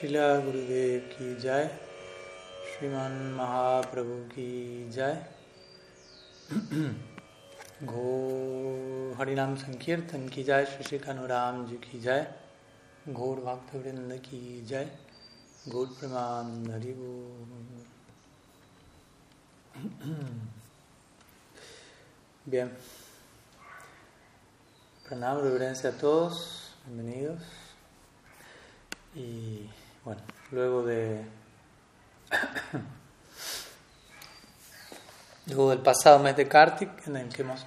शिला गुरुदेव की जय। श्रीमान महाप्रभु की जय। घो हरिनाम संकीर्तन की जय। श्री श्री कानुराम जी की जय। घोर भक्त वृंद की जय। घोर प्रमाण Hari Bien. Pranam, reverencia. Y bueno, luego de. luego del pasado mes de Kartik, en el que hemos,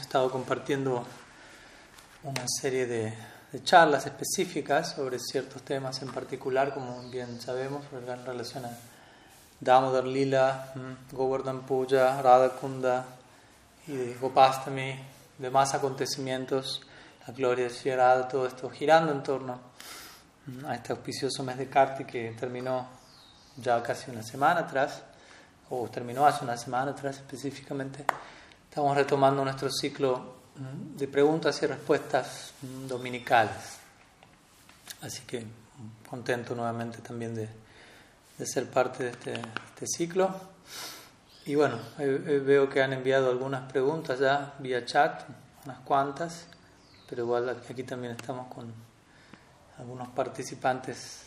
estado compartiendo una serie de, charlas específicas sobre ciertos temas en particular, como bien sabemos, en relación a Damodar Lila, Govardhan Puja, Radha Kunda y de Gopastami, demás acontecimientos, la gloria de Radha, todo esto girando en torno a este auspicioso mes de Kartik que terminó ya casi una semana atrás, o terminó hace una semana atrás específicamente. Estamos retomando nuestro ciclo de preguntas y respuestas dominicales. Así que contento nuevamente también de, de ser parte de este, este ciclo. Y bueno, veo que han enviado algunas preguntas ya vía chat, unas cuantas, pero igual aquí también estamos con algunos participantes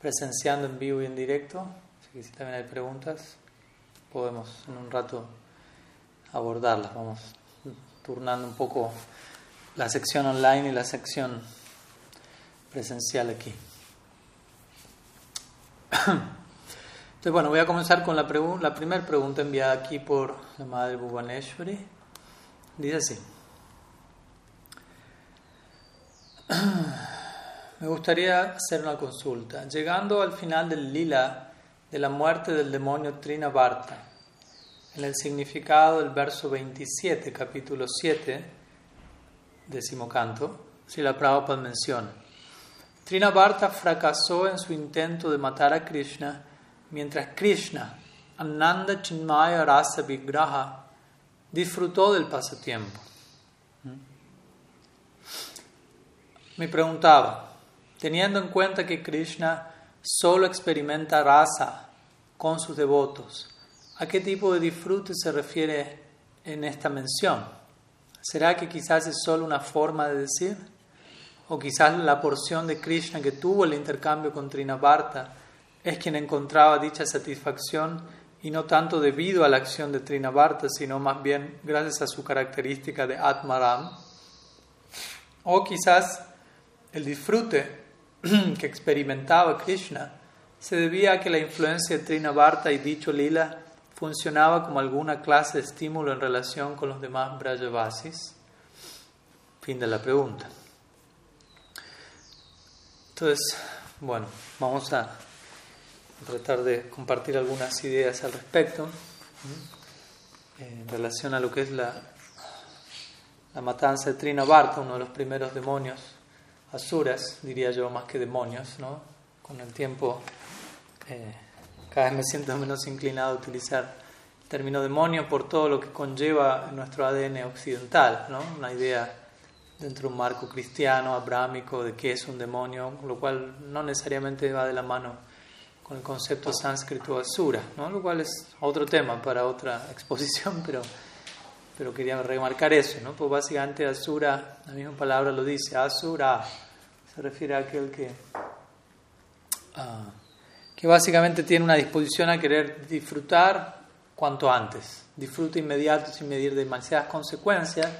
presenciando en vivo y en directo, así que si también hay preguntas, podemos en un rato abordarlas. Vamos turnando un poco la sección online y la sección presencial aquí. Entonces, bueno, voy a comenzar con la, la primera pregunta enviada aquí por la madre Bhuvaneshwari. Dice así. Me gustaría hacer una consulta. Llegando al final del lila de la muerte del demonio Trinavarta, en el significado del verso 27, capítulo 7, décimo canto, si la Prabhupada menciona. Trinavarta fracasó en su intento de matar a Krishna mientras Krishna, Ananda Chinmaya Rasa Vigraha, disfrutó del pasatiempo. Me preguntaba, teniendo en cuenta que Krishna solo experimenta rasa con sus devotos, ¿a qué tipo de disfrute se refiere en esta mención? ¿Será que quizás es solo una forma de decir? ¿O quizás la porción de Krishna que tuvo el intercambio con Trinavarta es quien encontraba dicha satisfacción y no tanto debido a la acción de Trinavarta, sino más bien gracias a su característica de Atmaram. O quizás el disfrute que experimentaba Krishna se debía a que la influencia de Trinavarta y dicho lila funcionaba como alguna clase de estímulo en relación con los demás Brajavasis. Fin de la pregunta. Entonces, bueno, vamos a tratar de compartir algunas ideas al respecto en relación a lo que es la, la matanza de Trinavarta, uno de los primeros demonios asuras, diría yo, más que demonios. ¿no? Con el tiempo eh, cada vez me siento menos inclinado a utilizar el término demonio por todo lo que conlleva nuestro ADN occidental, ¿no? una idea dentro de un marco cristiano, abrámico, de qué es un demonio, lo cual no necesariamente va de la mano con el concepto sánscrito asura, ¿no? lo cual es otro tema para otra exposición, pero, pero quería remarcar eso. ¿no? Pues básicamente asura, la misma palabra lo dice, asura, se refiere a aquel que, uh, que básicamente tiene una disposición a querer disfrutar cuanto antes, disfrute inmediato sin medir demasiadas consecuencias,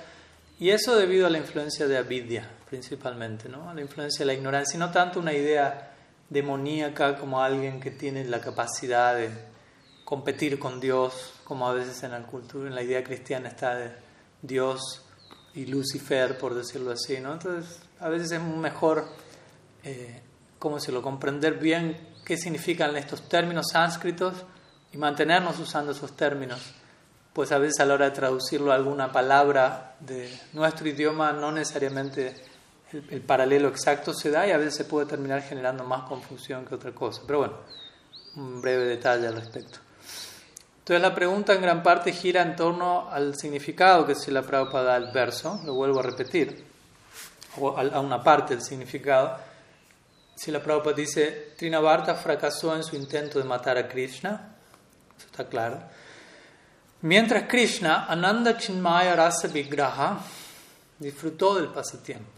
y eso debido a la influencia de avidya principalmente, ¿no? a la influencia de la ignorancia, y no tanto una idea demoníaca como alguien que tiene la capacidad de competir con Dios, como a veces en la cultura, en la idea cristiana está de Dios y Lucifer, por decirlo así, ¿no? Entonces, a veces es mejor, eh, ¿cómo se lo? Comprender bien qué significan estos términos sánscritos y mantenernos usando esos términos. Pues a veces a la hora de traducirlo a alguna palabra de nuestro idioma no necesariamente el, paralelo exacto se da y a veces se puede terminar generando más confusión que otra cosa. Pero bueno, un breve detalle al respecto. Entonces la pregunta en gran parte gira en torno al significado que se la Prabhupada da al verso, lo vuelvo a repetir, o a una parte del significado. Si la Prabhupada dice, Trinavarta fracasó en su intento de matar a Krishna, eso está claro. Mientras Krishna, Ananda Chinmaya Rasa Vigraha, disfrutó del pasatiempo.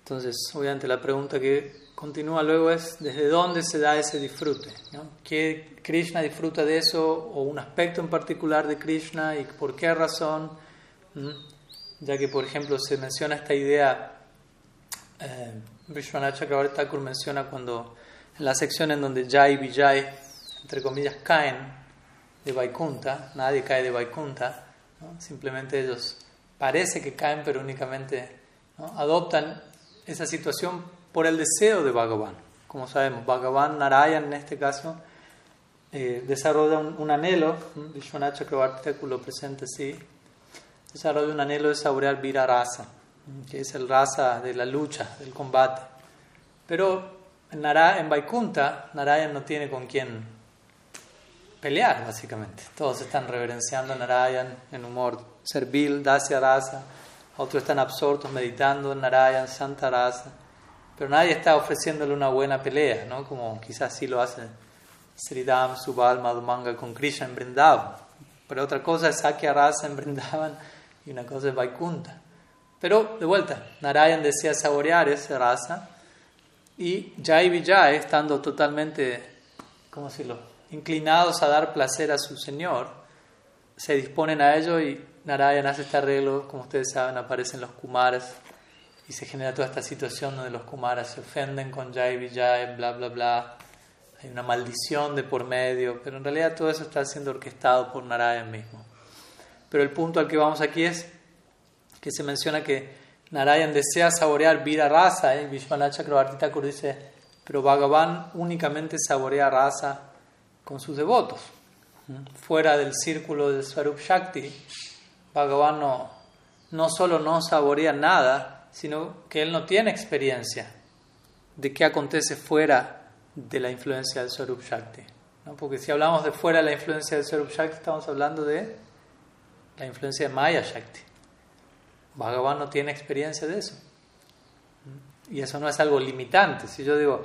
Entonces, obviamente la pregunta que continúa luego es, ¿desde dónde se da ese disfrute? ¿Qué Krishna disfruta de eso o un aspecto en particular de Krishna y por qué razón? ¿Mm? Ya que, por ejemplo, se menciona esta idea, eh, Vishwanath Chakravarti Thakur menciona cuando en la sección en donde Jai y Vijay, entre comillas, caen de Vaikunta, nadie cae de Vaikunta, simplemente ellos parece que caen, pero únicamente adoptan esa situación por el deseo de Bhagavan. Como sabemos, Bhagavan Narayan en este caso eh, desarrolla un, anhelo, Vishwanath Chakravarti lo presenta así, desarrolla un anhelo de saborear Vira Rasa, que es el rasa de la lucha, del combate. Pero en, Nara, en Vaikunta, Narayan no tiene con quién pelear, básicamente. Todos están reverenciando a Narayan en humor servil, Dasya Rasa, otros están absortos meditando en Narayan, Santa Rasa, pero nadie está ofreciéndole una buena pelea, ¿no? como quizás sí lo hace Sridham, Subal, Madhumanga con Krishna en Vrindavan. Pero otra cosa es Sakya Rasa en Vrindavan y una cosa es Vaikunta. Pero de vuelta, Narayan desea saborear esa raza y Jai Vijay, estando totalmente, ¿cómo decirlo?, inclinados a dar placer a su Señor, se disponen a ello y Narayan hace este arreglo, como ustedes saben, aparecen los Kumaras y se genera toda esta situación donde los Kumaras se ofenden con Jai Vijay, bla, bla, bla. Hay una maldición de por medio, pero en realidad todo eso está siendo orquestado por Narayan mismo. Pero el punto al que vamos aquí es que se menciona que Narayan desea saborear vida rasa, ¿eh? Vishwanath Chakrabarti dice, pero Bhagavan únicamente saborea rasa con sus devotos. Fuera del círculo de Swarup Shakti, Bhagavan no, no solo no saborea nada, sino que él no tiene experiencia de qué acontece fuera de la influencia del Swarup Shakti. ¿no? Porque si hablamos de fuera de la influencia del Swarup Shakti, estamos hablando de la influencia de Maya Shakti. Bhagavan no tiene experiencia de eso. Y eso no es algo limitante. Si yo digo,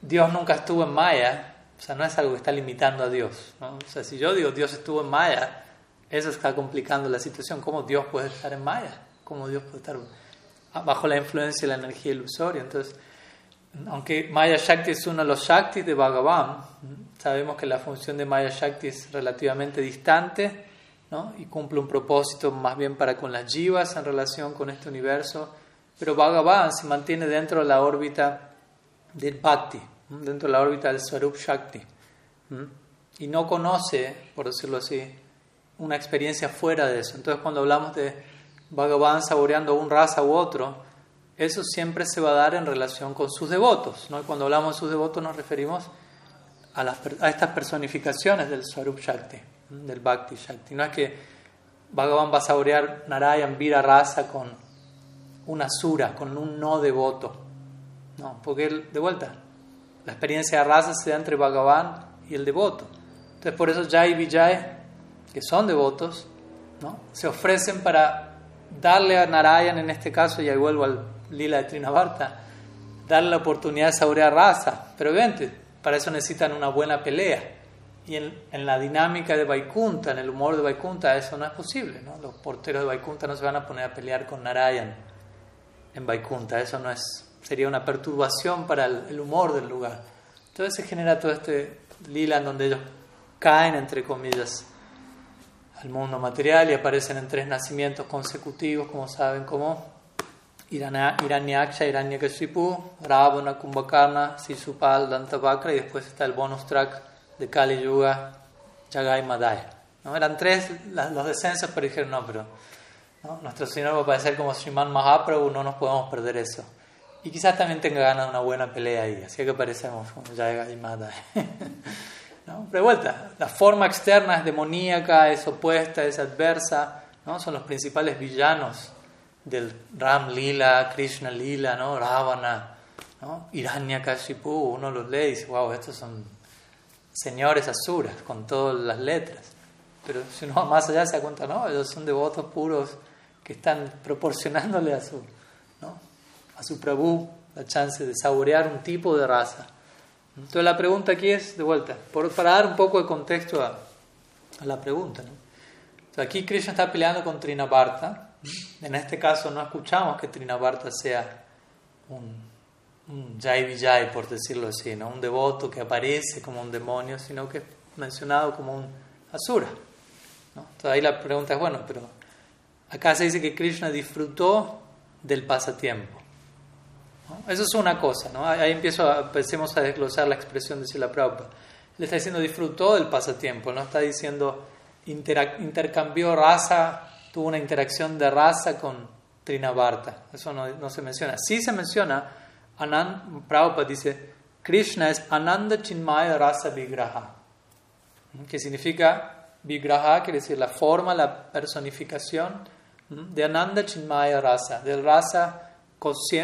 Dios nunca estuvo en Maya, o sea, no es algo que está limitando a Dios. O sea, si yo digo Dios estuvo en Maya, eso está complicando la situación. ¿Cómo Dios puede estar en Maya? ¿Cómo Dios puede estar bajo la influencia de la energía ilusoria? Entonces, aunque Maya Shakti es uno de los Shaktis de Bhagavan, sabemos que la función de Maya Shakti es relativamente distante ¿no? y cumple un propósito más bien para con las jivas en relación con este universo, pero Bhagavan se mantiene dentro de la órbita del Bhakti, dentro de la órbita del Swarup Shakti, y no conoce, por decirlo así, una experiencia fuera de eso. Entonces cuando hablamos de Bhagavan saboreando un raza u otro, eso siempre se va a dar en relación con sus devotos. ¿no? Y cuando hablamos de sus devotos nos referimos a, estas personificaciones del Swarup Shakti, del Bhakti Shakti. No es que Bhagavan va a saborear Narayan Vira raza con una sura, con un no devoto. No, porque de vuelta, la experiencia de raza se da entre Bhagavan y el devoto. Entonces por eso Jai Vijay que son devotos, ¿no? se ofrecen para darle a Narayan, en este caso, y ahí vuelvo al lila de Trinavarta, darle la oportunidad de saborear raza. Pero obviamente, para eso necesitan una buena pelea. Y en, en, la dinámica de Vaikunta, en el humor de Vaikunta, eso no es posible. ¿no? Los porteros de Vaikunta no se van a poner a pelear con Narayan en Vaikunta. Eso no es, sería una perturbación para el, el humor del lugar. Entonces se genera todo este lila en donde ellos caen, entre comillas, al mundo material y aparecen en tres nacimientos consecutivos, como saben, como Iranyaksha, Hiranyakashipu, Ravana, Kumbhakarna, Sisupal, Dantavakra y después está el bonus track de Kali Yuga, Jagai Madaya. ¿No? Eran tres los descensos, pero dijeron no, pero nuestro Señor va a parecer como Sriman Mahaprabhu, no nos podemos perder eso. Y quizás también tenga ganas de una buena pelea ahí, así que parecemos como Jagai Madaya. ¿no? Pero de vuelta, la forma externa es demoníaca, es opuesta, es adversa, ¿no? son los principales villanos del Ram Lila, Krishna Lila, ¿no? Ravana, ¿no? Hiranyakashipu, uno los lee y dice, wow, estos son señores asuras con todas las letras. Pero si uno va más allá se da cuenta, no, ellos son devotos puros que están proporcionándole a su, ¿no? a su Prabhu la chance de saborear un tipo de raza. Entonces la pregunta aquí es, de vuelta, para dar un poco de contexto a, la pregunta. aquí Krishna está peleando con Trinabarta. En este caso no escuchamos que Trinabarta sea un, un Jai Vijay, por decirlo así, ¿no? un devoto que aparece como un demonio, sino que es mencionado como un asura. Entonces ahí la pregunta es, bueno, pero acá se dice que Krishna disfrutó del pasatiempo. Eso es una cosa, ¿no? Ahí empiezo a, empecemos a desglosar la expresión de Sila Prabhupada. Le está diciendo disfrutó del pasatiempo, no está diciendo intercambió raza, tuvo una interacción de raza con Trinabarta. Eso no, se menciona. Sí se menciona, Anand, Prabhupada dice, Krishna es Ananda Chinmaya Rasa Vigraha, que significa Vigraha quiere decir la forma, la personificación de Ananda Chinmaya Rasa, del rasa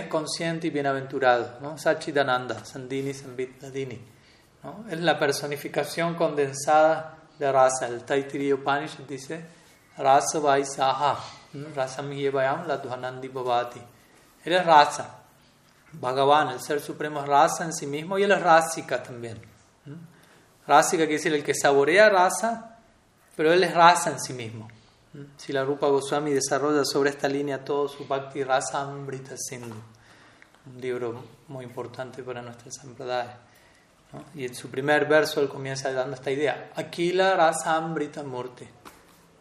consciente y bienaventurado, ¿no? Sachidananda, Sandini Sambitadini. ¿no? Es la personificación condensada de rasa. El Taittiriya Upanishad dice Rasa Vaisaha, Rasam Yevayam Ladhanandi Bhavati. Él es rasa. Bhagavan, el ser supremo es rasa en sí mismo y él es rásika también. Rásika quiere decir el que saborea rasa pero él es rasa en sí mismo. Si la Rupa Goswami desarrolla sobre esta línea todo su Bhakti Rasa Amrita Sindhu, un libro muy importante para nuestra sampradaya. Y en su primer verso él comienza dando esta idea: Aquila Rasa Amrita Murti.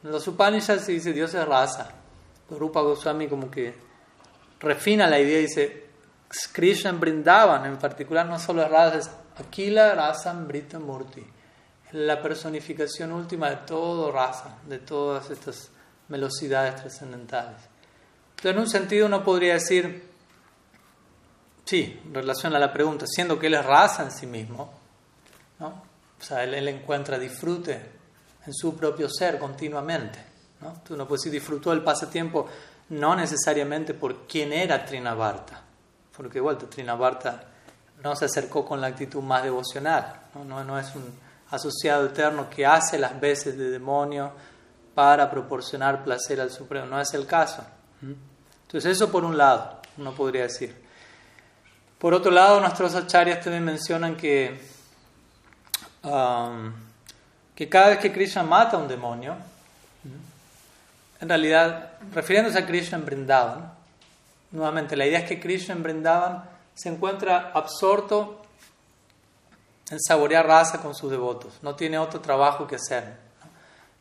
En los Upanishads se dice Dios es rasa. Rupa Goswami como que refina la idea y dice: Krishna brindaban en particular no solo es rasa, es Aquila Rasa Amrita Murti la personificación última de todo raza, de todas estas velocidades trascendentales. Entonces, en un sentido uno podría decir, sí, en relación a la pregunta, siendo que él es raza en sí mismo, ¿no? o sea, él, encuentra disfrute en su propio ser continuamente. ¿no? Tú no puedes decir disfrutó el pasatiempo no necesariamente por quién era Trinabarta, porque igual Trinabarta no se acercó con la actitud más devocional, no, no, no es un asociado eterno que hace las veces de demonio para proporcionar placer al Supremo. No es el caso. Entonces eso por un lado, uno podría decir. Por otro lado, nuestros acharyas también mencionan que, um, que cada vez que Krishna mata a un demonio, en realidad, refiriéndose a Krishna en Brindavan, nuevamente la idea es que Krishna en Brindavan se encuentra absorto en saborear raza con sus devotos, no tiene otro trabajo que hacer.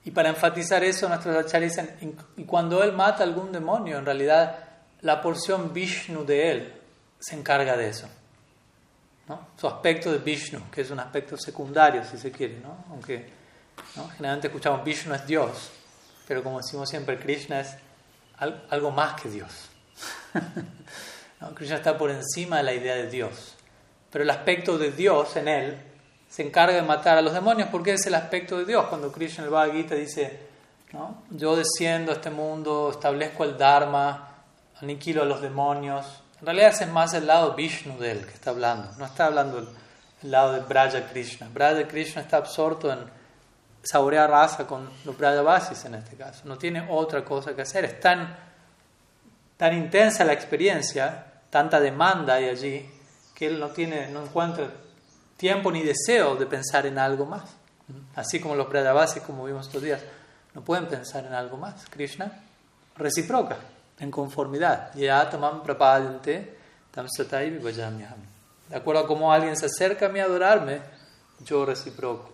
Y para enfatizar eso, nuestros acharyas dicen, y cuando él mata a algún demonio, en realidad la porción Vishnu de él se encarga de eso. ¿no? Su aspecto de Vishnu, que es un aspecto secundario, si se quiere, ¿no? aunque generalmente escuchamos Vishnu es Dios, pero como decimos siempre, Krishna es algo más que Dios. Krishna está por encima de la idea de Dios pero el aspecto de Dios en él se encarga de matar a los demonios porque es el aspecto de Dios. Cuando Krishna el Bhagavad Gita dice, ¿no? yo desciendo a este mundo, establezco el Dharma, aniquilo a los demonios, en realidad ese es más el lado Vishnu de él que está hablando, no está hablando el, lado de Braja Krishna. Braja Krishna está absorto en saborear raza con los Brajavasis en este caso, no tiene otra cosa que hacer, es tan, tan intensa la experiencia, tanta demanda hay allí, que él no, tiene, no encuentra tiempo ni deseo de pensar en algo más. Así como los Brajavasis, como vimos estos días, no pueden pensar en algo más. Krishna reciproca, en conformidad. Ya tamam prapadante tam De acuerdo a cómo alguien se acerca a mí a adorarme, yo reciproco.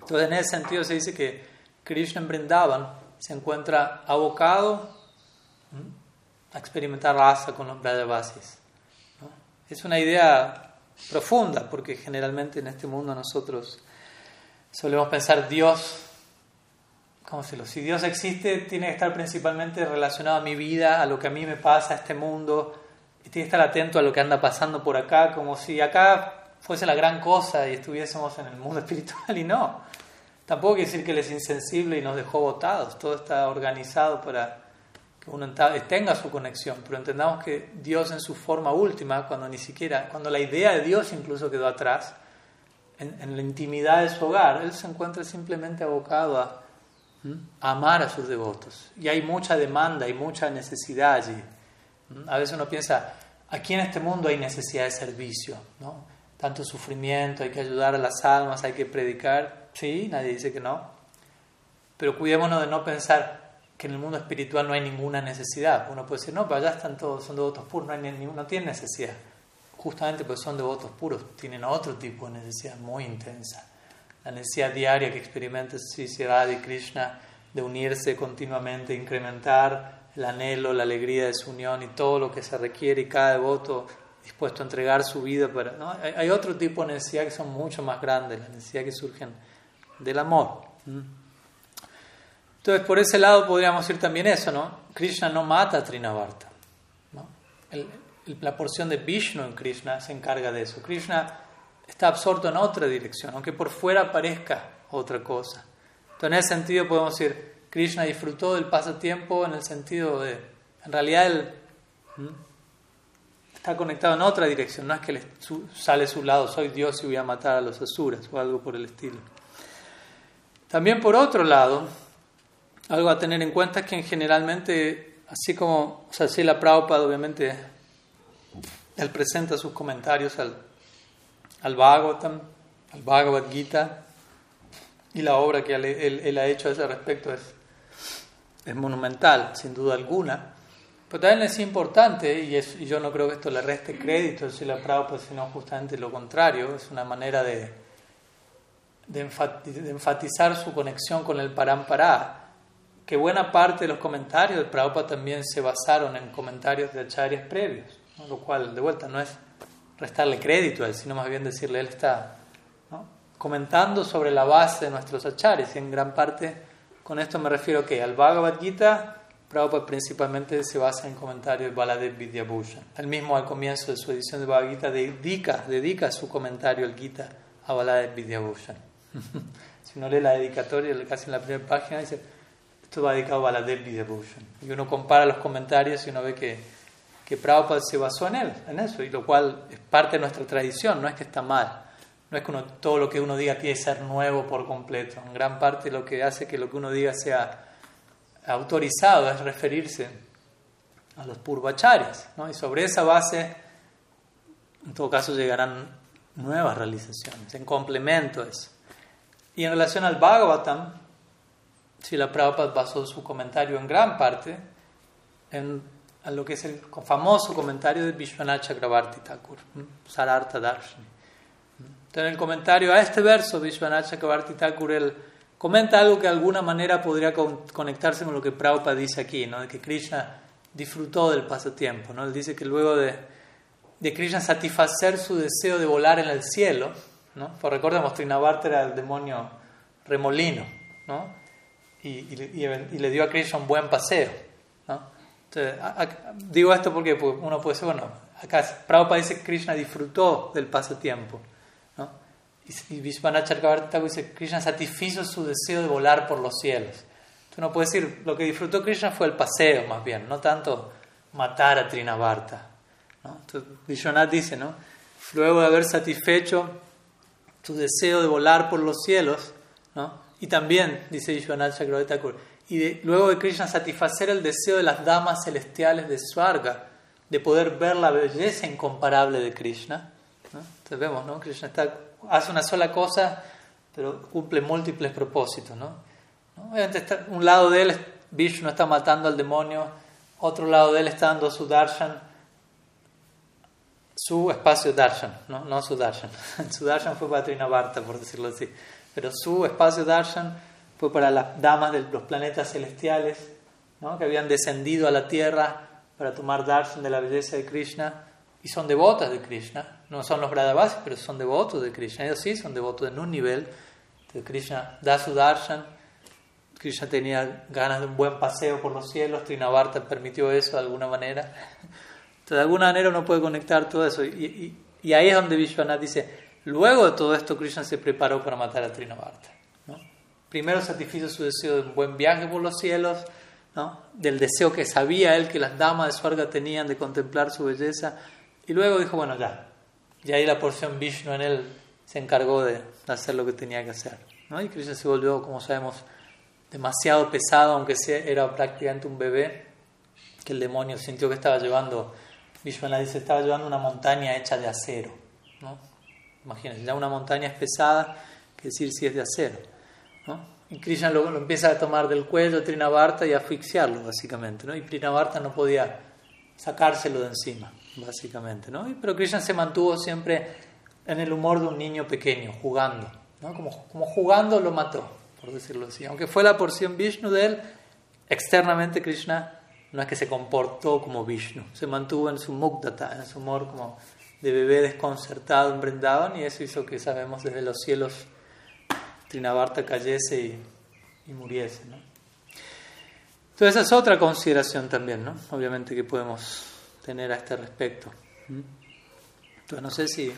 Entonces, en ese sentido se dice que Krishna en Brindavan se encuentra abocado a experimentar raza con los Brajavasis. Es una idea profunda, porque generalmente en este mundo nosotros solemos pensar Dios, ¿cómo se lo? Si Dios existe, tiene que estar principalmente relacionado a mi vida, a lo que a mí me pasa, a este mundo, y tiene que estar atento a lo que anda pasando por acá, como si acá fuese la gran cosa y estuviésemos en el mundo espiritual, y no. Tampoco quiere decir que Él es insensible y nos dejó botados, todo está organizado para tenga su conexión, pero entendamos que Dios en su forma última, cuando ni siquiera, cuando la idea de Dios incluso quedó atrás, en, la intimidad de su hogar, Él se encuentra simplemente abocado a, amar a sus devotos. Y hay mucha demanda y mucha necesidad allí. A veces uno piensa, aquí en este mundo hay necesidad de servicio, ¿no? Tanto sufrimiento, hay que ayudar a las almas, hay que predicar, sí, nadie dice que no, pero cuidémonos de no pensar que en el mundo espiritual no hay ninguna necesidad. Uno puede decir, no, pero allá están todos, son devotos puros, no, hay no tienen necesidad. Justamente porque son devotos puros, tienen otro tipo de necesidad muy intensa. La necesidad diaria que experimenta Sri y Krishna de unirse continuamente, incrementar el anhelo, la alegría de su unión y todo lo que se requiere y cada devoto dispuesto a entregar su vida para... ¿no? Hay, otro tipo de necesidad que son mucho más grandes, las necesidades que surgen del amor. Entonces, por ese lado podríamos decir también eso, ¿no? Krishna no mata a Trinavarta. la porción de Vishnu en Krishna se encarga de eso. Krishna está absorto en otra dirección, aunque por fuera parezca otra cosa. Entonces, en ese sentido podemos decir, Krishna disfrutó del pasatiempo en el sentido de, en realidad él está conectado en otra dirección, no es que le sale su lado, soy Dios y voy a matar a los asuras o algo por el estilo. También por otro lado, algo a tener en cuenta es que generalmente, así como o la Prabhupada obviamente, él presenta sus comentarios al, al Bhagavatam, al Bhagavad Gita, y la obra que él, ha hecho a ese respecto es, monumental, sin duda alguna. Pero también es importante, y, es, y yo no creo que esto le reste crédito a la Prabhupada, sino justamente lo contrario, es una manera de, de, enfatizar su conexión con el Parampara, que buena parte de los comentarios de Prabhupada también se basaron en comentarios de acharyas previos, lo cual de vuelta no es restarle crédito a él, sino más bien decirle, él está comentando sobre la base de nuestros acharyas, y en gran parte con esto me refiero que al Bhagavad Gita, Prabhupada principalmente se basa en comentarios de Baladev Vidyabhushan. Él mismo al comienzo de su edición de Bhagavad Gita dedica, dedica su comentario al Gita a Baladev Vidyabhushan. si uno lee la dedicatoria, casi en la primera página, dice, esto va dedicado a Baladev Vidyabhushan. Y uno compara los comentarios y uno ve que, que Prabhupada se basó en él, en eso, y lo cual es parte de nuestra tradición, no es que está mal. No es que todo lo que uno diga tiene que ser nuevo por completo. En gran parte lo que hace que lo que uno diga sea autorizado es referirse a los purvacharyas. ¿no? Y sobre esa base, en todo caso, llegarán nuevas realizaciones, en complemento a eso. Y en relación al Bhagavatam, si la Prabhupada basó su comentario en gran parte en lo que es el famoso comentario de Vishwanath Chakrabarti Thakur, Sarartha Darshani. Entonces, en el comentario a este verso, Vishwanath Chakrabarti Thakur, él comenta algo que de alguna manera podría conectarse con lo que Prabhupada dice aquí, ¿no? de que Krishna disfrutó del pasatiempo. ¿no? Él dice que luego de, de Krishna satisfacer su deseo de volar en el cielo, ¿no? Pues recordemos, Trinavarta era el demonio remolino, ¿no? Y, y, y, le dio a Krishna un buen paseo. ¿no? Entonces, digo esto porque uno puede decir, bueno, acá Prabhupada dice que Krishna disfrutó del pasatiempo. Y Vishwanath Chakravarti dice, Krishna satisfizo su deseo de volar por los cielos. Tú no puedes decir, lo que disfrutó Krishna fue el paseo más bien, no tanto matar a Trinavarta. ¿no? Entonces, Vishwanath dice, ¿no? luego de haber satisfecho su deseo de volar por los cielos, ¿no? Y también, dice Vishwanath Chakravarti y luego de Krishna satisfacer el deseo de las damas celestiales de Swarga, de poder ver la belleza incomparable de Krishna. ¿no? Entonces vemos, ¿no? Krishna está hace una sola cosa, pero cumple múltiples propósitos. ¿no? Obviamente, un lado de él, Vishnu está matando al demonio, otro lado de él está dando su darshan, su espacio darshan, no, no su darshan. su darshan fue para Trinavarta, por decirlo así, pero su espacio darshan fue para las damas de los planetas celestiales ¿no? que habían descendido a la tierra para tomar darshan de la belleza de Krishna y son devotas de Krishna. No son los Brahmavasis, pero son devotos de Krishna. Ellos sí son devotos en un nivel. De Krishna da su darshan. Krishna tenía ganas de un buen paseo por los cielos. Trinavarta permitió eso de alguna manera. Entonces, de alguna manera uno puede conectar todo eso. Y, y, ahí es donde Vishwanath dice: Luego de todo esto, Krishna se preparó para matar a Trinavarta. Primero satisfizo su deseo de un buen viaje por los cielos. del deseo que sabía él que las damas de Swarga tenían de contemplar su belleza, y luego dijo, bueno, ya. Y ahí la porción Vishnu en él se encargó de hacer lo que tenía que hacer. ¿no? Y Krishna se volvió, como sabemos, demasiado pesado, aunque era prácticamente un bebé, que el demonio sintió que estaba llevando Vishwanath dice, estaba llevando una montaña hecha de acero. Imagínense, ya una montaña es pesada, que decir si es de acero. ¿no? Y Krishna lo, empieza a tomar del cuello a y a asfixiarlo, básicamente. ¿no? Y Trinavarta no podía sacárselo de encima, básicamente. ¿no? Pero Krishna se mantuvo siempre en el humor de un niño pequeño, jugando. ¿no? Como, como jugando lo mató, por decirlo así. Aunque fue la porción Vishnu de él, externamente Krishna no es que se comportó como Vishnu, se mantuvo en su mukdata, en su humor como de bebé desconcertado en y eso hizo que sabemos desde los cielos Trinavarta cayese y, y muriese. ¿no? Entonces esa es otra consideración también, ¿no? obviamente que podemos tener a este respecto. Entonces no sé si,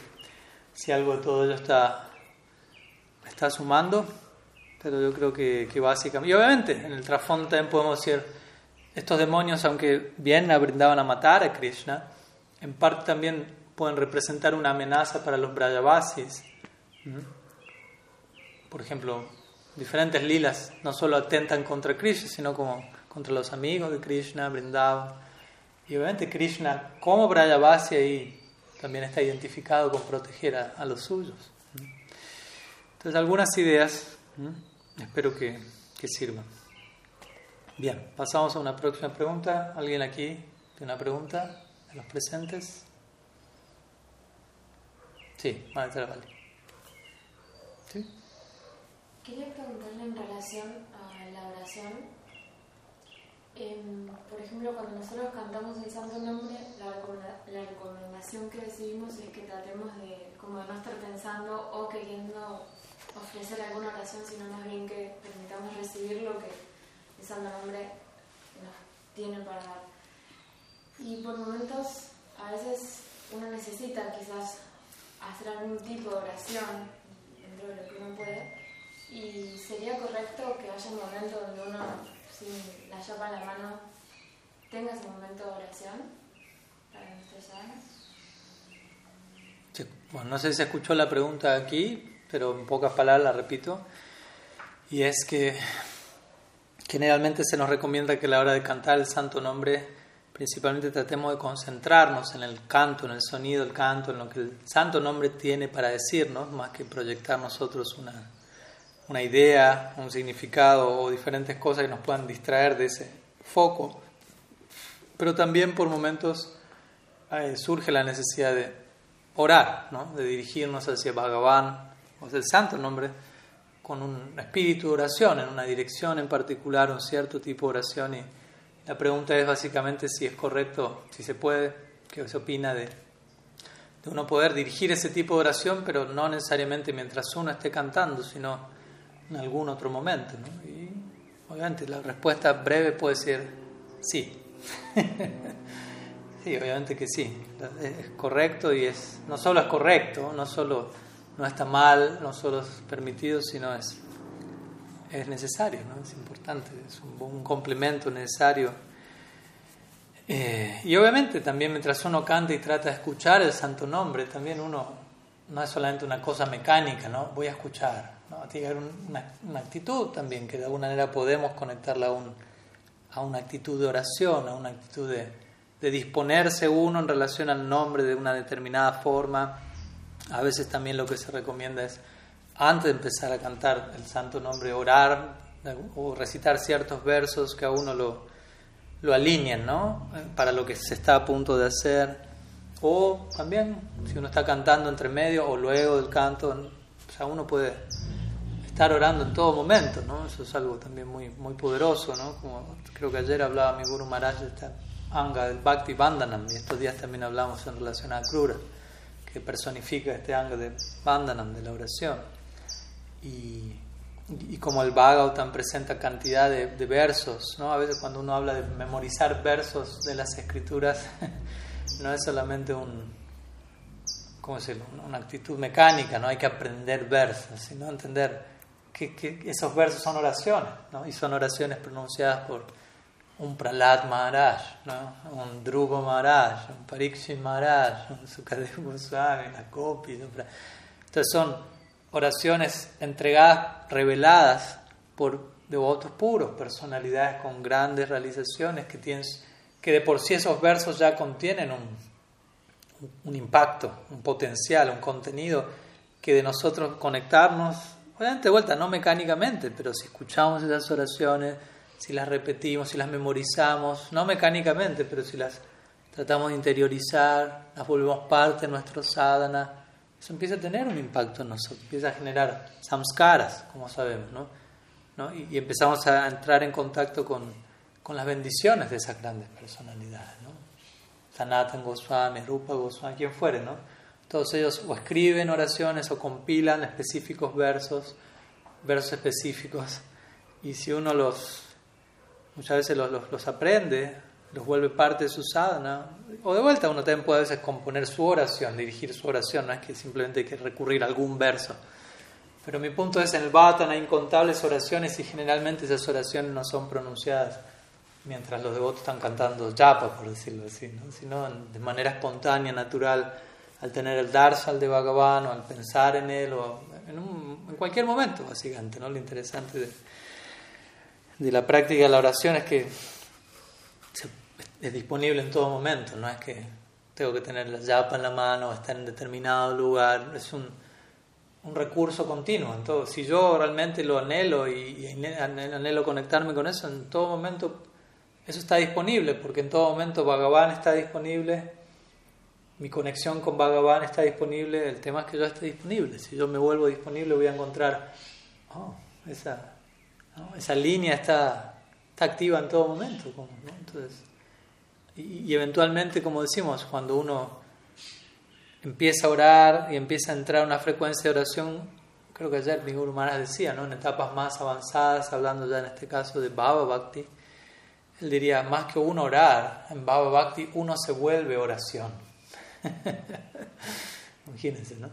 si algo de todo ello está, está sumando, pero yo creo que, que básicamente, y obviamente en el trasfondo también podemos decir, estos demonios, aunque bien brindaban a matar a Krishna, en parte también pueden representar una amenaza para los Brajavasis por ejemplo, diferentes lilas no solo atentan contra Krishna, sino como contra los amigos de Krishna, Vrindavan. Y obviamente Krishna, como Brajavasi ahí, también está identificado con proteger a, los suyos. Entonces, algunas ideas, espero que, que sirvan. Bien, pasamos a una próxima pregunta. ¿Alguien aquí tiene una pregunta de los presentes? Sí, Maestra Vale. ¿Sí? Quería preguntarle en relación a la oración. Em, por ejemplo, cuando nosotros cantamos el Santo Nombre, la, recomendación que recibimos es que tratemos de, como de no estar pensando o queriendo ofrecer alguna oración, sino más bien que permitamos recibir lo que el Santo Nombre nos tiene para dar. Y por momentos, a veces uno necesita quizás hacer algún tipo de oración dentro de lo que uno puede y sería correcto que haya un momento donde uno, sin la llama en la mano, tenga ese momento de oración para nuestras almas. bueno, no sé si se escuchó la pregunta aquí, pero en pocas palabras la repito. Y es que generalmente se nos recomienda que a la hora de cantar el santo nombre, principalmente tratemos de concentrarnos en el canto, en el sonido del canto, en lo que el santo nombre tiene para decirnos, más que proyectar nosotros una, una idea, un significado o diferentes cosas que nos puedan distraer de ese foco. Pero también por momentos eh, surge la necesidad de orar, ¿no? de dirigirnos hacia Bhagavan, o sea, el santo nombre, con un espíritu de oración, en una dirección en particular, un cierto tipo de oración. Y la pregunta es básicamente si es correcto, si se puede, qué se opina de, de uno poder dirigir ese tipo de oración, pero no necesariamente mientras uno esté cantando, sino en algún otro momento. ¿no? Y obviamente la respuesta breve puede ser sí. sí, obviamente que sí. Es correcto y es no solo es correcto, no solo no está mal, no solo es permitido, sino es, es necesario, ¿no? es importante, es un, complemento necesario. Eh, y obviamente también mientras uno canta y trata de escuchar el santo nombre, también uno no es solamente una cosa mecánica, ¿no? Voy a escuchar, tiene que haber una, actitud también, que de alguna manera podemos conectarla a, un, a una actitud de oración, a una actitud de, de disponerse uno en relación al nombre de una determinada forma. A veces también lo que se recomienda es, antes de empezar a cantar el santo nombre, orar o recitar ciertos versos que a uno lo, lo alinean, ¿no? Para lo que se está a punto de hacer. O también, si uno está cantando entre medio o luego del canto, o sea, uno puede estar orando en todo momento, ¿no? Eso es algo también muy, muy poderoso, ¿no? Como creo que ayer hablaba mi Guru Maharaj de esta anga del Bhakti Bandhanam, y estos días también hablamos en relación a Krura, que personifica este anga de Bandhanam, de la oración. Y, y como el Bhagavatam presenta cantidad de, de, versos, ¿no? A veces cuando uno habla de memorizar versos de las escrituras, no es solamente un, ¿cómo decirlo? una actitud mecánica, no hay que aprender versos, sino entender que, esos versos son oraciones, ¿no? y son oraciones pronunciadas por un Pralat Maharaj, ¿no? un Dhruva Maharaj, un Parikshit Maharaj, un Sukadev Goswami, la Kopi. Entonces son oraciones entregadas, reveladas por devotos puros, personalidades con grandes realizaciones que, tienen, que de por sí esos versos ya contienen un un impacto, un potencial, un contenido que de nosotros conectarnos, obviamente de vuelta, no mecánicamente, pero si escuchamos esas oraciones, si las repetimos, si las memorizamos, no mecánicamente, pero si las tratamos de interiorizar, las volvemos parte de nuestro sadhana, eso empieza a tener un impacto en nosotros, empieza a generar samskaras, como sabemos, ¿no? ¿No? Y, empezamos a entrar en contacto con, con, las bendiciones de esas grandes personalidades, ¿no? Sanatan Goswami, Rupa Goswami, quien fuere, ¿no? Todos ellos o escriben oraciones o compilan específicos versos, versos específicos, y si uno los muchas veces los, los, aprende, los vuelve parte de su sadhana. O de vuelta uno también puede a veces componer su oración, dirigir su oración, no es que simplemente hay que recurrir a algún verso. Pero mi punto es, en el Bhattan hay incontables oraciones y generalmente esas oraciones no son pronunciadas mientras los devotos están cantando japa, por decirlo así, ¿no? sino de manera espontánea, natural, al tener el darsal de Bhagavan o al pensar en él o en, un, en cualquier momento, básicamente. ¿no? Lo interesante de, la práctica de la oración es que es disponible en todo momento, no es que tengo que tener la yapa en la mano o estar en determinado lugar, es un, un recurso continuo. Entonces, si yo realmente lo anhelo y, anhelo conectarme con eso, en todo momento eso está disponible, porque en todo momento Bhagavan está disponible, mi conexión con Bhagavan está disponible, el tema es que yo esté disponible. Si yo me vuelvo disponible voy a encontrar oh, esa esa línea está, activa en todo momento. Entonces, y, eventualmente, como decimos, cuando uno empieza a orar y empieza a entrar a una frecuencia de oración, creo que ayer mi Guru decía, ¿no? en etapas más avanzadas, hablando ya en este caso de Baba Bhakti, él diría, más que uno orar, en Baba Bhakti uno se vuelve oración. Imagínense, ¿no?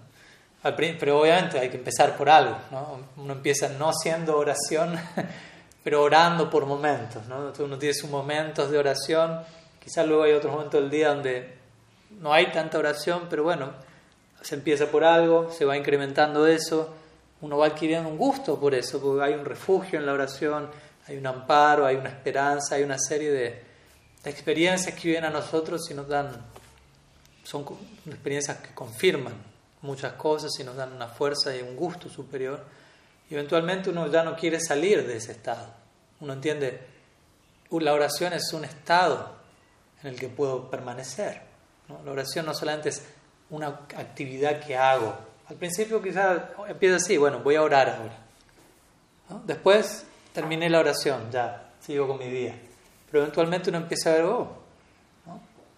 Pero obviamente hay que empezar por algo, ¿no? Uno empieza no siendo oración, pero orando por momentos, ¿no? Uno tiene sus momentos de oración, quizás luego hay otros momentos del día donde no hay tanta oración, pero bueno, se empieza por algo, se va incrementando eso, uno va adquiriendo un gusto por eso, porque hay un refugio en la oración, hay un amparo, hay una esperanza, hay una serie de, de experiencias que vienen a nosotros y nos dan, son experiencias que confirman muchas cosas y nos dan una fuerza y un gusto superior. Y eventualmente uno ya no quiere salir de ese estado. Uno entiende, uh, la oración es un estado en el que puedo permanecer. La oración no solamente es una actividad que hago. Al principio quizás empieza así, bueno, voy a orar ahora. Después terminé la oración, ya, sigo con mi día. Pero eventualmente uno empieza a ver, oh,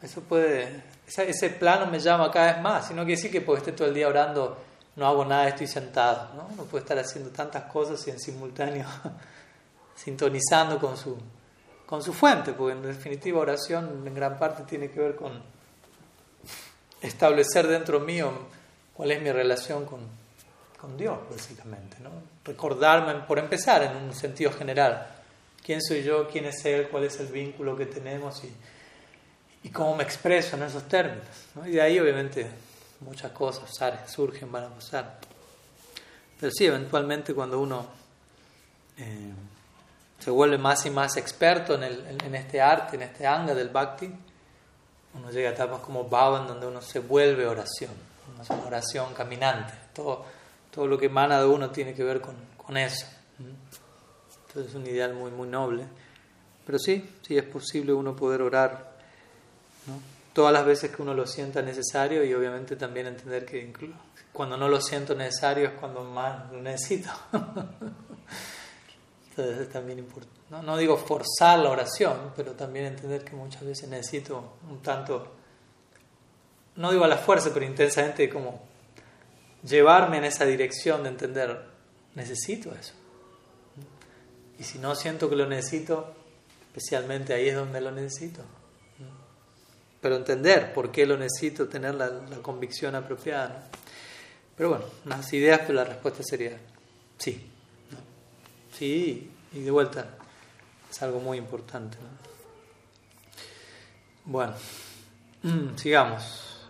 eso puede ese plano me llama cada vez más. Y no quiere decir que porque esté todo el día orando no hago nada, estoy sentado. ¿no? Uno puede estar haciendo tantas cosas y en simultáneo sintonizando con su, con su fuente, porque en definitiva oración en gran parte tiene que ver con establecer dentro mío cuál es mi relación con, con Dios, básicamente. ¿no? Recordarme, por empezar, en un sentido general, quién soy yo, quién es Él, cuál es el vínculo que tenemos y y cómo me expreso en esos términos. Y de ahí obviamente muchas cosas surgen, van a pasar. Pero sí, eventualmente cuando uno eh, se vuelve más y más experto en, el, en, este arte, en este anga del bhakti, uno llega a etapas como Bhavan donde uno se vuelve oración, una oración caminante. Todo, todo lo que emana de uno tiene que ver con, con eso. Entonces es un ideal muy, muy noble. Pero sí, sí es posible uno poder orar todas las veces que uno lo sienta necesario y obviamente también entender que cuando no lo siento necesario es cuando más lo necesito. Entonces es también importante. ¿no? no digo forzar la oración, pero también entender que muchas veces necesito un tanto, no digo a la fuerza, pero intensamente como llevarme en esa dirección de entender, necesito eso. Y si no siento que lo necesito, especialmente ahí es donde lo necesito pero entender por qué lo necesito, tener la, convicción apropiada. Pero bueno, unas ideas, pero la respuesta sería sí. Sí, y de vuelta, es algo muy importante. Bueno, sigamos.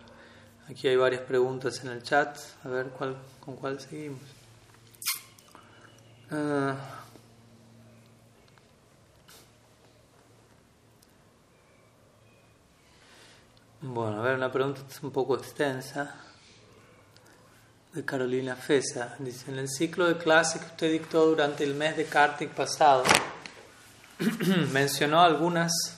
Aquí hay varias preguntas en el chat, a ver cuál, con cuál seguimos. Uh, Bueno, a ver, una pregunta un poco extensa de Carolina Fesa. Dice, en el ciclo de clase que usted dictó durante el mes de Kartik pasado, mencionó algunas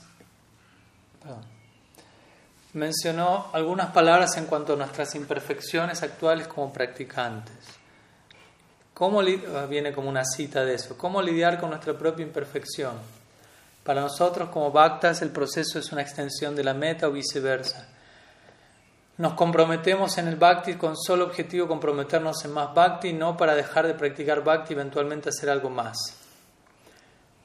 mencionó algunas palabras en cuanto a nuestras imperfecciones actuales como practicantes. ¿Cómo ah, viene como una cita de eso? ¿Cómo lidiar con nuestra propia imperfección? Para nosotros como bhaktas el proceso es una extensión de la meta o viceversa. Nos comprometemos en el bhakti con solo objetivo comprometernos en más bhakti, no para dejar de practicar bhakti y eventualmente hacer algo más.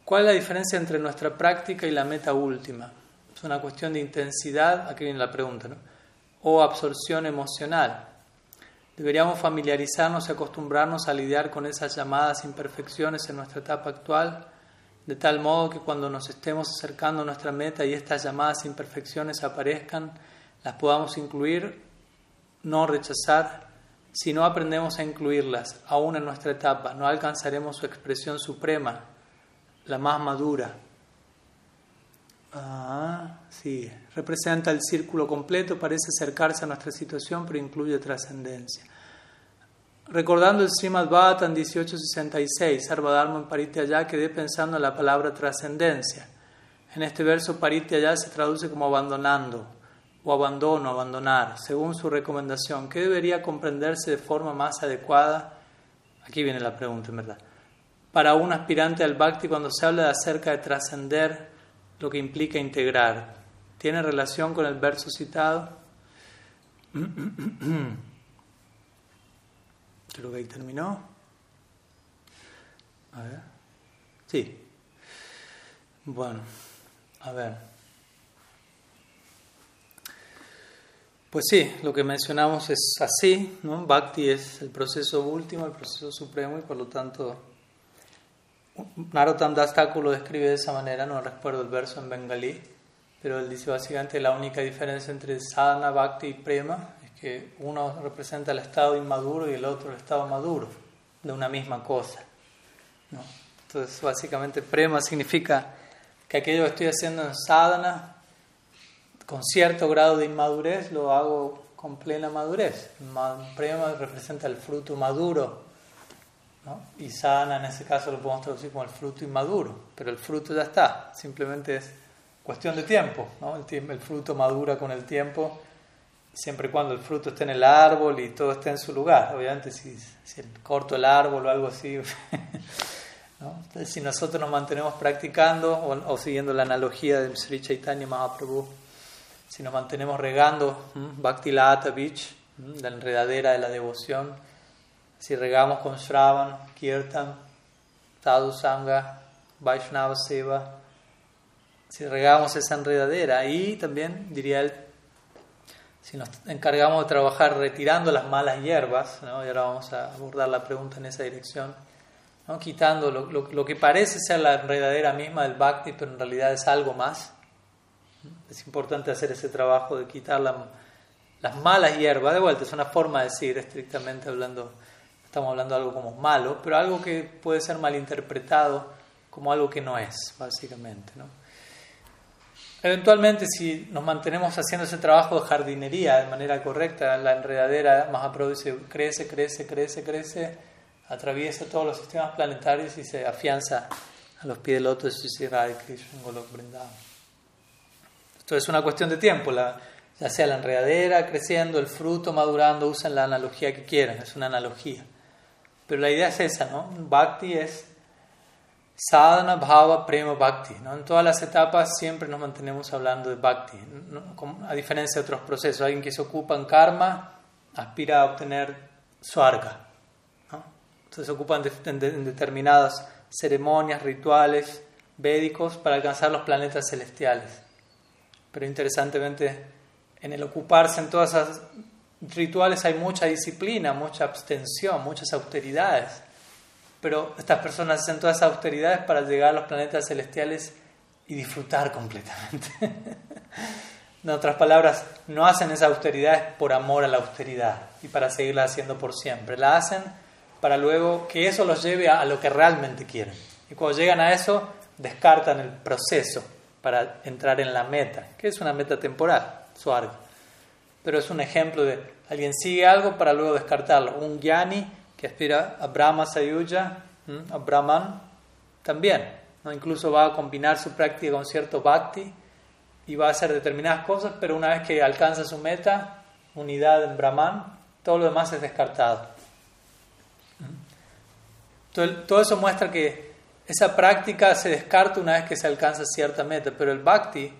¿Cuál es la diferencia entre nuestra práctica y la meta última? Es una cuestión de intensidad, aquí viene la pregunta, ¿no? O absorción emocional. Deberíamos familiarizarnos y acostumbrarnos a lidiar con esas llamadas imperfecciones en nuestra etapa actual, de tal modo que cuando nos estemos acercando a nuestra meta y estas llamadas imperfecciones aparezcan, las podamos incluir, no rechazar. Si no aprendemos a incluirlas, aún en nuestra etapa, no alcanzaremos su expresión suprema, la más madura. Ah, sí, representa el círculo completo, parece acercarse a nuestra situación, pero incluye trascendencia. Recordando el Srimad Bhattan 1866, Sarvadharma en allá quedé pensando en la palabra trascendencia. En este verso allá se traduce como abandonando o abandono, abandonar, según su recomendación. ¿Qué debería comprenderse de forma más adecuada? Aquí viene la pregunta, en verdad. Para un aspirante al bhakti cuando se habla de acerca de trascender, lo que implica integrar. ¿Tiene relación con el verso citado? Creo que ahí terminó. A ver. Sí. Bueno, a ver. Pues sí, lo que mencionamos es así, ¿no? Bhakti es el proceso último, el proceso supremo y por lo tanto Narottam Das lo describe de esa manera, no recuerdo el verso en bengalí, pero él dice básicamente la única diferencia entre sadhana, bhakti y prema es que uno representa el estado inmaduro y el otro el estado maduro de una misma cosa. ¿no? Entonces, básicamente, prema significa que aquello que estoy haciendo en sadhana, con cierto grado de inmadurez, lo hago con plena madurez. Prema representa el fruto maduro y sana en ese caso lo podemos traducir como el fruto inmaduro, pero el fruto ya está, simplemente es cuestión de tiempo. El, el fruto madura con el tiempo, siempre y cuando el fruto esté en el árbol y todo esté en su lugar. Obviamente, si, si corto el árbol o algo así. Entonces, si nosotros nos mantenemos practicando o, siguiendo la analogía del Sri Chaitanya Mahaprabhu, si nos mantenemos regando Bhakti Lata Beach, la enredadera de la devoción, si regamos con Shravan, Kirtan, Sadhu Sangha, Vaishnava Seva, si regamos esa enredadera y también, diría él, si nos encargamos de trabajar retirando las malas hierbas, ¿no? y ahora vamos a abordar la pregunta en esa dirección, ¿no? quitando lo, lo, que parece ser la enredadera misma del bhakti, pero en realidad es algo más. Es importante hacer ese trabajo de quitar las malas hierbas. De vuelta, es una forma de decir, estrictamente hablando, estamos hablando de algo como malo, pero algo que puede ser malinterpretado como algo que no es, básicamente. ¿no? Eventualmente, si nos mantenemos haciendo ese trabajo de jardinería de manera correcta, la enredadera más dice crece, crece, crece, crece, atraviesa todos los sistemas planetarios y se afianza a los pies del loto de Sri Krishna Esto es una cuestión de tiempo, la, ya sea la enredadera creciendo, el fruto madurando, usen la analogía que quieran, es una analogía. Pero la idea es esa, ¿no? Bhakti es sadhana, bhava, prema, bhakti. ¿no? En todas las etapas siempre nos mantenemos hablando de bhakti, a diferencia de otros procesos. Alguien que se ocupa en karma aspira a obtener swarga. ¿no? Entonces se ocupan en determinadas ceremonias, rituales védicos para alcanzar los planetas celestiales. Pero interesantemente, en el ocuparse en todas esas rituales hay mucha disciplina, mucha abstención, muchas austeridades. Pero estas personas hacen todas esas austeridades para llegar a los planetas celestiales y disfrutar completamente. en otras palabras, no hacen esas austeridades por amor a la austeridad y para seguirla haciendo por siempre. La hacen para luego que eso los lleve a, lo que realmente quieren. Y cuando llegan a eso, descartan el proceso para entrar en la meta, que es una meta temporal, su arco. pero es un ejemplo de alguien sigue algo para luego descartarlo. Un Gyani que aspira a Brahma Sayuja, a Brahman, también. ¿no? Incluso va a combinar su práctica con cierto bhakti y va a hacer determinadas cosas, pero una vez que alcanza su meta, unidad en Brahman, todo lo demás es descartado. Todo, eso muestra que esa práctica se descarta una vez que se alcanza cierta meta, pero el bhakti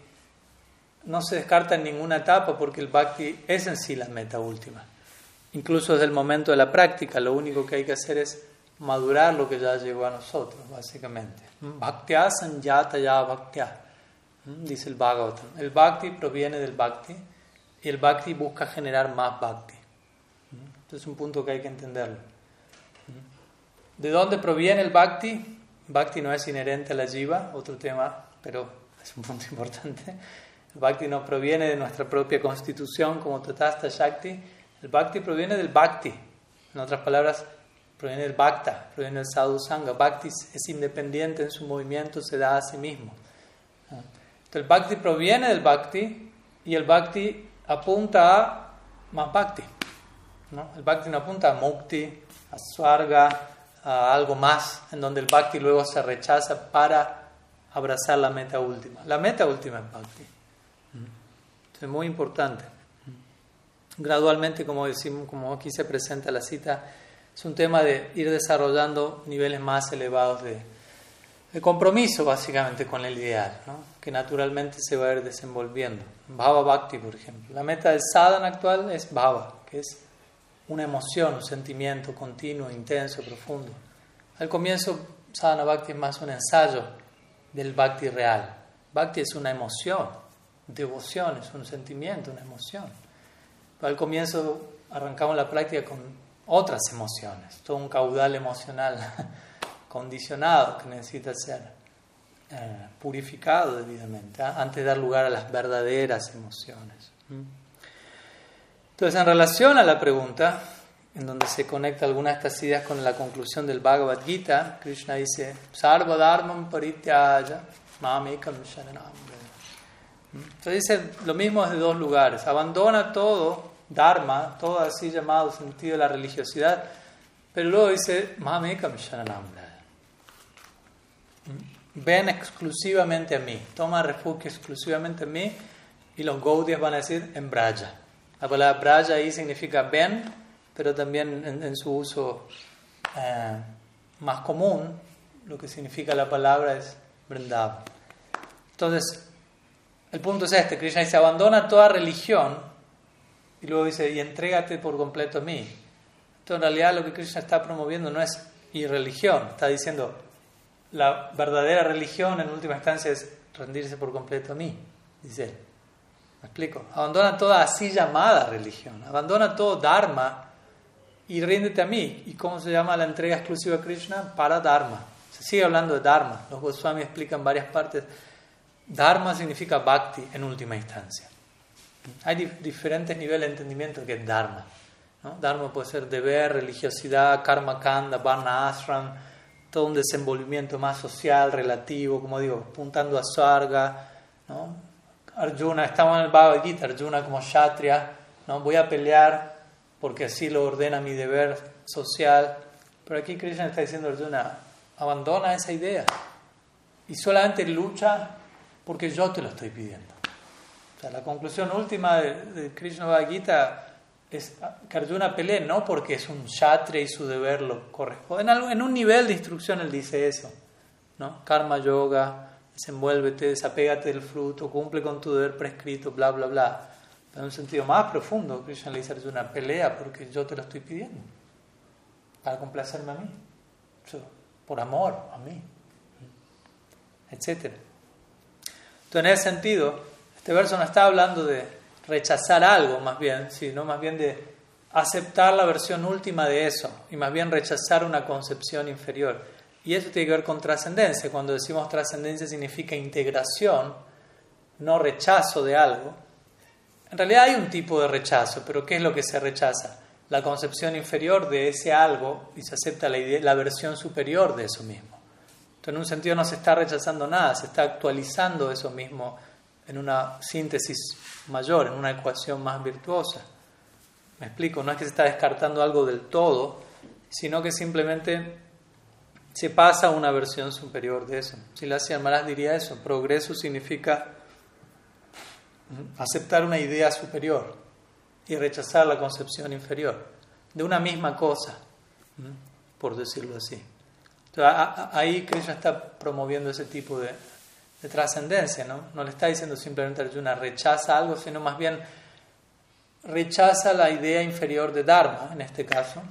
no se descarta en ninguna etapa porque el bhakti es en sí la meta última. Incluso desde el momento de la práctica, lo único que hay que hacer es madurar lo que ya llegó a nosotros, básicamente. Bhaktya sanyata ya bhaktya, dice el Bhagavatam. El bhakti proviene del bhakti y el bhakti busca generar más bhakti. Entonces es un punto que hay que entenderlo. ¿De dónde proviene el bhakti? Bhakti no es inherente a la jiva, otro tema, pero es un punto importante. El bhakti no proviene de nuestra propia constitución como Tatasta Shakti. El bhakti proviene del bhakti. En otras palabras, proviene del bhakta, proviene del sadhu sangha. Bhakti es independiente en su movimiento, se da a sí mismo. Entonces, el bhakti proviene del bhakti y el bhakti apunta a más bhakti. El bhakti no apunta a mukti, a swarga, a algo más, en donde el bhakti luego se rechaza para abrazar la meta última. La meta última es bhakti. Es muy importante. Gradualmente, como decimos, como aquí se presenta la cita, es un tema de ir desarrollando niveles más elevados de, compromiso, básicamente, con el ideal, que naturalmente se va a ir desenvolviendo. Bhava Bhakti, por ejemplo. La meta del sadhana actual es Bhava, que es una emoción, un sentimiento continuo, intenso, profundo. Al comienzo, sadhana Bhakti es más un ensayo del Bhakti real. Bhakti es una emoción, devoción, es un sentimiento, una emoción. Pero al comienzo arrancamos la práctica con otras emociones, todo un caudal emocional condicionado que necesita ser eh, purificado debidamente ¿ah? antes de dar lugar a las verdaderas emociones. Entonces, en relación a la pregunta, en donde se conecta alguna de estas ideas con la conclusión del Bhagavad Gita, Krishna dice, Sarva Dharmam Parityaya Mamekam Sharanam. Entonces dice lo mismo desde dos lugares, abandona todo, Dharma, todo así llamado sentido de la religiosidad, pero luego dice, Mamekam Sharanam. Ven exclusivamente a mí, toma refugio exclusivamente en mí, y los Gaudias van a decir en Braja. La palabra Braja ahí significa ven, pero también en, su uso eh, más común, lo que significa la palabra es Vrindavan. Entonces, el punto es este, Krishna dice, abandona toda religión, y luego dice, y entrégate por completo a mí. Entonces, en realidad lo que Krishna está promoviendo no es irreligión, está diciendo, la verdadera religión en última instancia es rendirse por completo a mí, dice él. ¿Me explico? Abandona toda así llamada religión, abandona todo Dharma y ríndete a mí. ¿Y cómo se llama la entrega exclusiva a Krishna? Para Dharma. Se sigue hablando de Dharma. Los Goswami explican varias partes. Dharma significa Bhakti en última instancia. Hay diferentes niveles de entendimiento que es Dharma. ¿no? Dharma puede ser deber, religiosidad, karma kanda, varna ashram, todo un desenvolvimiento más social, relativo, como digo, apuntando a Sarga. ¿no? Arjuna, estamos en el Bhagavad Gita, Arjuna como Kshatriya, ¿no? voy a pelear porque así lo ordena mi deber social. Pero aquí Krishna está diciendo Arjuna, abandona esa idea y solamente lucha porque yo te lo estoy pidiendo. O sea, la conclusión última de, Krishna Bhagavad Gita es que Arjuna pelee no porque es un Kshatriya y su deber lo corresponde. En, en un nivel de instrucción él dice eso, ¿no? Karma Yoga, desenvuélvete, desapégate del fruto, cumple con tu deber prescrito, bla, bla, bla. En un sentido más profundo, Krishna le dice es una pelea porque yo te lo estoy pidiendo, para complacerme a mí, por amor a mí, etc. Entonces, en ese sentido, este verso no está hablando de rechazar algo, más bien, sino más bien de aceptar la versión última de eso y más bien rechazar una concepción inferior. Y eso tiene que ver con trascendencia. Cuando decimos trascendencia significa integración, no rechazo de algo. En realidad hay un tipo de rechazo, pero ¿qué es lo que se rechaza? La concepción inferior de ese algo y se acepta la, la versión superior de eso mismo. Entonces, en un sentido no se está rechazando nada, se está actualizando eso mismo en una síntesis mayor, en una ecuación más virtuosa. Me explico, no es que se está descartando algo del todo, sino que simplemente se pasa a una versión superior de eso. Si la Maharaj diría eso, progreso significa aceptar una idea superior y rechazar la concepción inferior de una misma cosa, por decirlo así. ahí Krishna está promoviendo ese tipo de, de trascendencia, ¿no? No le está diciendo simplemente a Arjuna rechaza algo, sino más bien rechaza la idea inferior de Dharma, en este caso,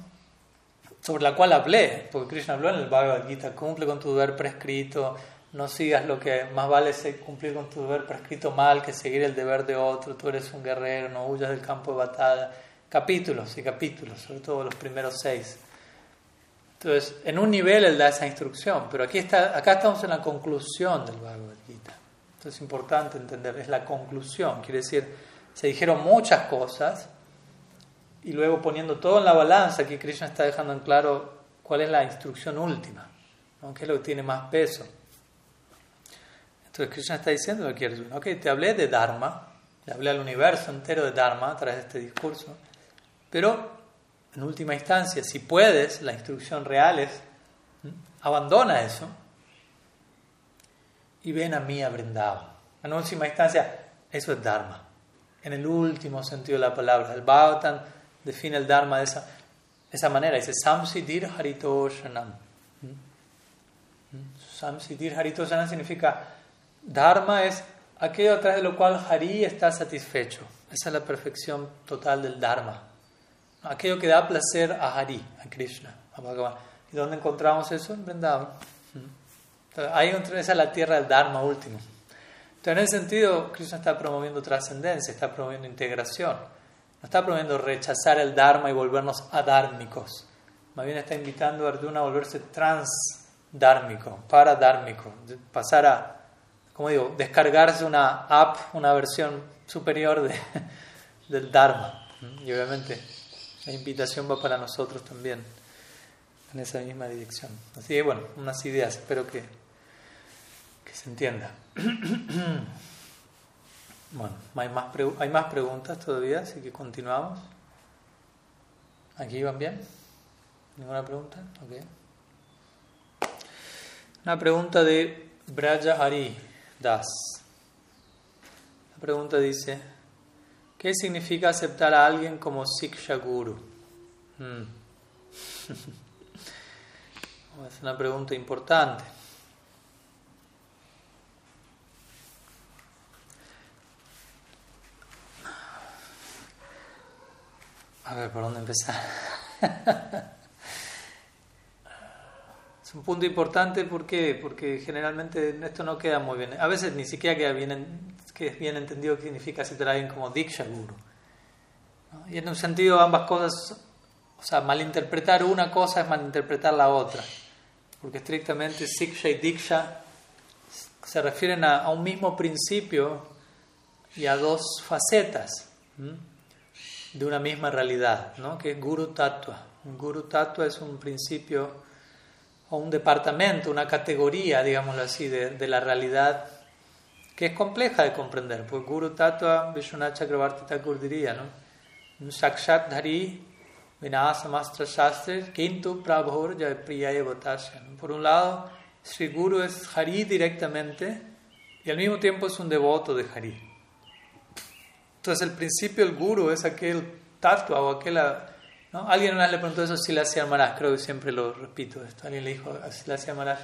sobre la cual hablé, porque Krishna habló en el Bhagavad Gita, cumple con tu deber prescrito, no sigas lo que más vale cumplir con tu deber prescrito mal que seguir el deber de otro, tú eres un guerrero, no huyas del campo de batalla. Capítulos y capítulos, sobre todo los primeros seis. Entonces, en un nivel él da esa instrucción, pero aquí está, acá estamos en la conclusión del Bhagavad Gita. Entonces es importante entender, es la conclusión, quiere decir, se dijeron muchas cosas y luego poniendo todo en la balanza, aquí Krishna está dejando en claro cuál es la instrucción última, ¿no? qué es lo que tiene más peso. Entonces Krishna está diciendo que quieres, ok, te hablé de Dharma, le hablé al universo entero de Dharma a través de este discurso, pero en última instancia, si puedes, la instrucción real es, abandona eso y ven a mí a Vrindavan. En última instancia, eso es Dharma. En el último sentido de la palabra, el Bhagavatam define el Dharma de esa, esa manera, dice Samsiddhir Haritoshanam. Samsiddhir Haritoshanam significa Dharma es aquello a través de lo cual Hari está satisfecho. Esa es la perfección total del Dharma. Aquello que da placer a Hari, a Krishna. ¿Y dónde encontramos eso? En Vrindavan. ahí esa es la tierra del Dharma último. Entonces, en ese sentido, Krishna está promoviendo trascendencia, está promoviendo integración. No está promoviendo rechazar el Dharma y volvernos adármicos. Más bien está invitando a Arjuna a volverse transdármico, paradármico, pasar a, como digo, descargarse una app, una versión superior de, del Dharma. Y obviamente la invitación va para nosotros también en esa misma dirección. Así que bueno, unas ideas, espero que, que se entienda. bueno, hay más, preguntas todavía, así que continuamos. ¿Aquí van bien? ¿Ninguna pregunta? Okay. Una pregunta de Braja Hari Das. La pregunta dice, ¿Qué significa aceptar a alguien como Siksha Guru? Hmm. es una pregunta importante. A ver, ¿por dónde empezar? es un punto importante porque, porque generalmente esto no queda muy bien. A veces ni siquiera queda bien que es bien entendido que significa a alguien como Diksha Guru. Y en un sentido ambas cosas, o sea, malinterpretar una cosa es malinterpretar la otra, porque estrictamente Siksha y Diksha se refieren a, un mismo principio y a dos facetas de una misma realidad, ¿no? que es Guru Tattva. Un Guru Tattva es un principio o un departamento, una categoría, digámoslo así, de, la realidad que es compleja de comprender, pues Guru Tattva Vishwanath Chakravarti Thakur diría, ¿no? Sakshat Dhari Vinasamastra Shastra Kintu Prabhur Priya Por un lado, Sri Guru es Hari directamente y al mismo tiempo es un devoto de Hari. Entonces, el principio del Guru es aquel tatua o aquella. ¿no? Alguien una vez le preguntó eso a Silasya Maharaj, creo que siempre lo repito esto. Alguien le dijo a Maharaj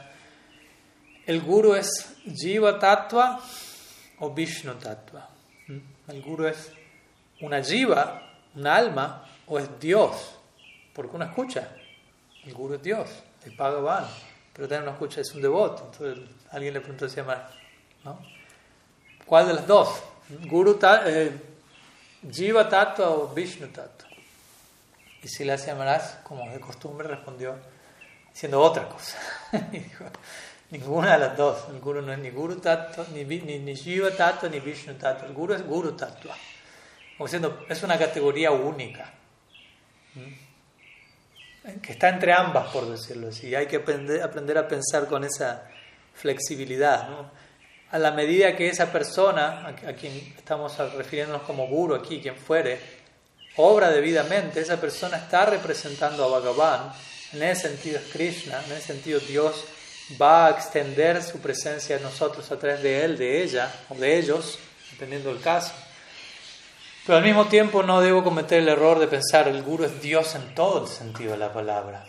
el guru es Jiva Tattva o Vishnu Tattva. ¿Mm? El guru es una Jiva, una alma, o es Dios, porque uno escucha. El guru es Dios, el Bhagavan, pero también uno escucha, es un devoto. Entonces alguien le preguntó, se llama, ¿no? ¿Cuál de las dos? Guru eh, Jiva Tattva o Vishnu Tattva. Y si le llamarás, como de costumbre, respondió diciendo otra cosa. y dijo, Ninguna de las dos. El guru no es ni guru tattva, ni, ni, ni Shiva tattva, ni Vishnu tattva. El guru es guru tattva. Como diciendo, es una categoría única. Que está entre ambas, por decirlo así. Hay que aprender, aprender a pensar con esa flexibilidad. ¿no? A la medida que esa persona, a, quien estamos refiriéndonos como guru aquí, quien fuere, obra debidamente, esa persona está representando a Bhagavan, en ese sentido es Krishna, en ese sentido Dios va a extender su presencia en nosotros a través de él, de ella o de ellos, dependiendo del caso. Pero al mismo tiempo no debo cometer el error de pensar el guru es Dios en todo el sentido de la palabra.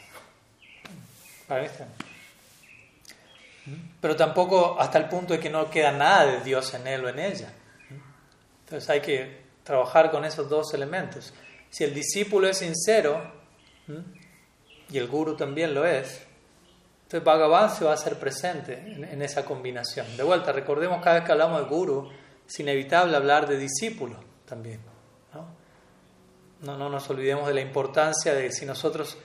Pero tampoco hasta el punto de que no queda nada de Dios en él o en ella. Entonces hay que trabajar con esos dos elementos. Si el discípulo es sincero, y el guru también lo es, entonces Bhagavan se va a hacer presente en, esa combinación. De vuelta, recordemos cada vez que hablamos de guru, es inevitable hablar de discípulo también. ¿no? No, no nos olvidemos de la importancia de si nosotros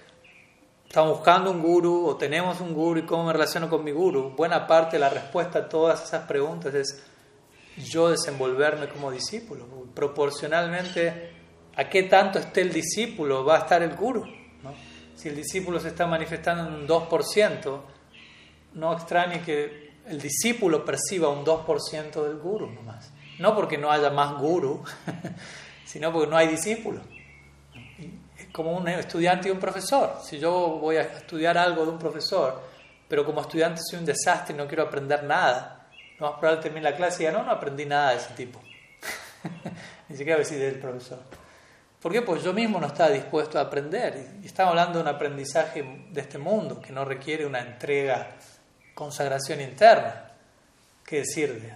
estamos buscando un guru o tenemos un guru y cómo me relaciono con mi guru, buena parte de la respuesta a todas esas preguntas es yo desenvolverme como discípulo. Proporcionalmente a qué tanto esté el discípulo va a estar el guru. Si el discípulo se está manifestando en un 2%, no extrañe que el discípulo perciba un 2% del guru nomás. No porque no haya más guru, sino porque no hay discípulo como un estudiante y un profesor. Si yo voy a estudiar algo de un profesor, pero como estudiante soy un desastre y no quiero aprender nada, no más probable terminar la clase y diga, no, no aprendí nada de ese tipo. Ni siquiera decir del profesor. ¿Por qué? Pues yo mismo no estaba dispuesto a aprender. Y estamos hablando de un aprendizaje de este mundo que no requiere una entrega, consagración interna. ¿Qué decir de,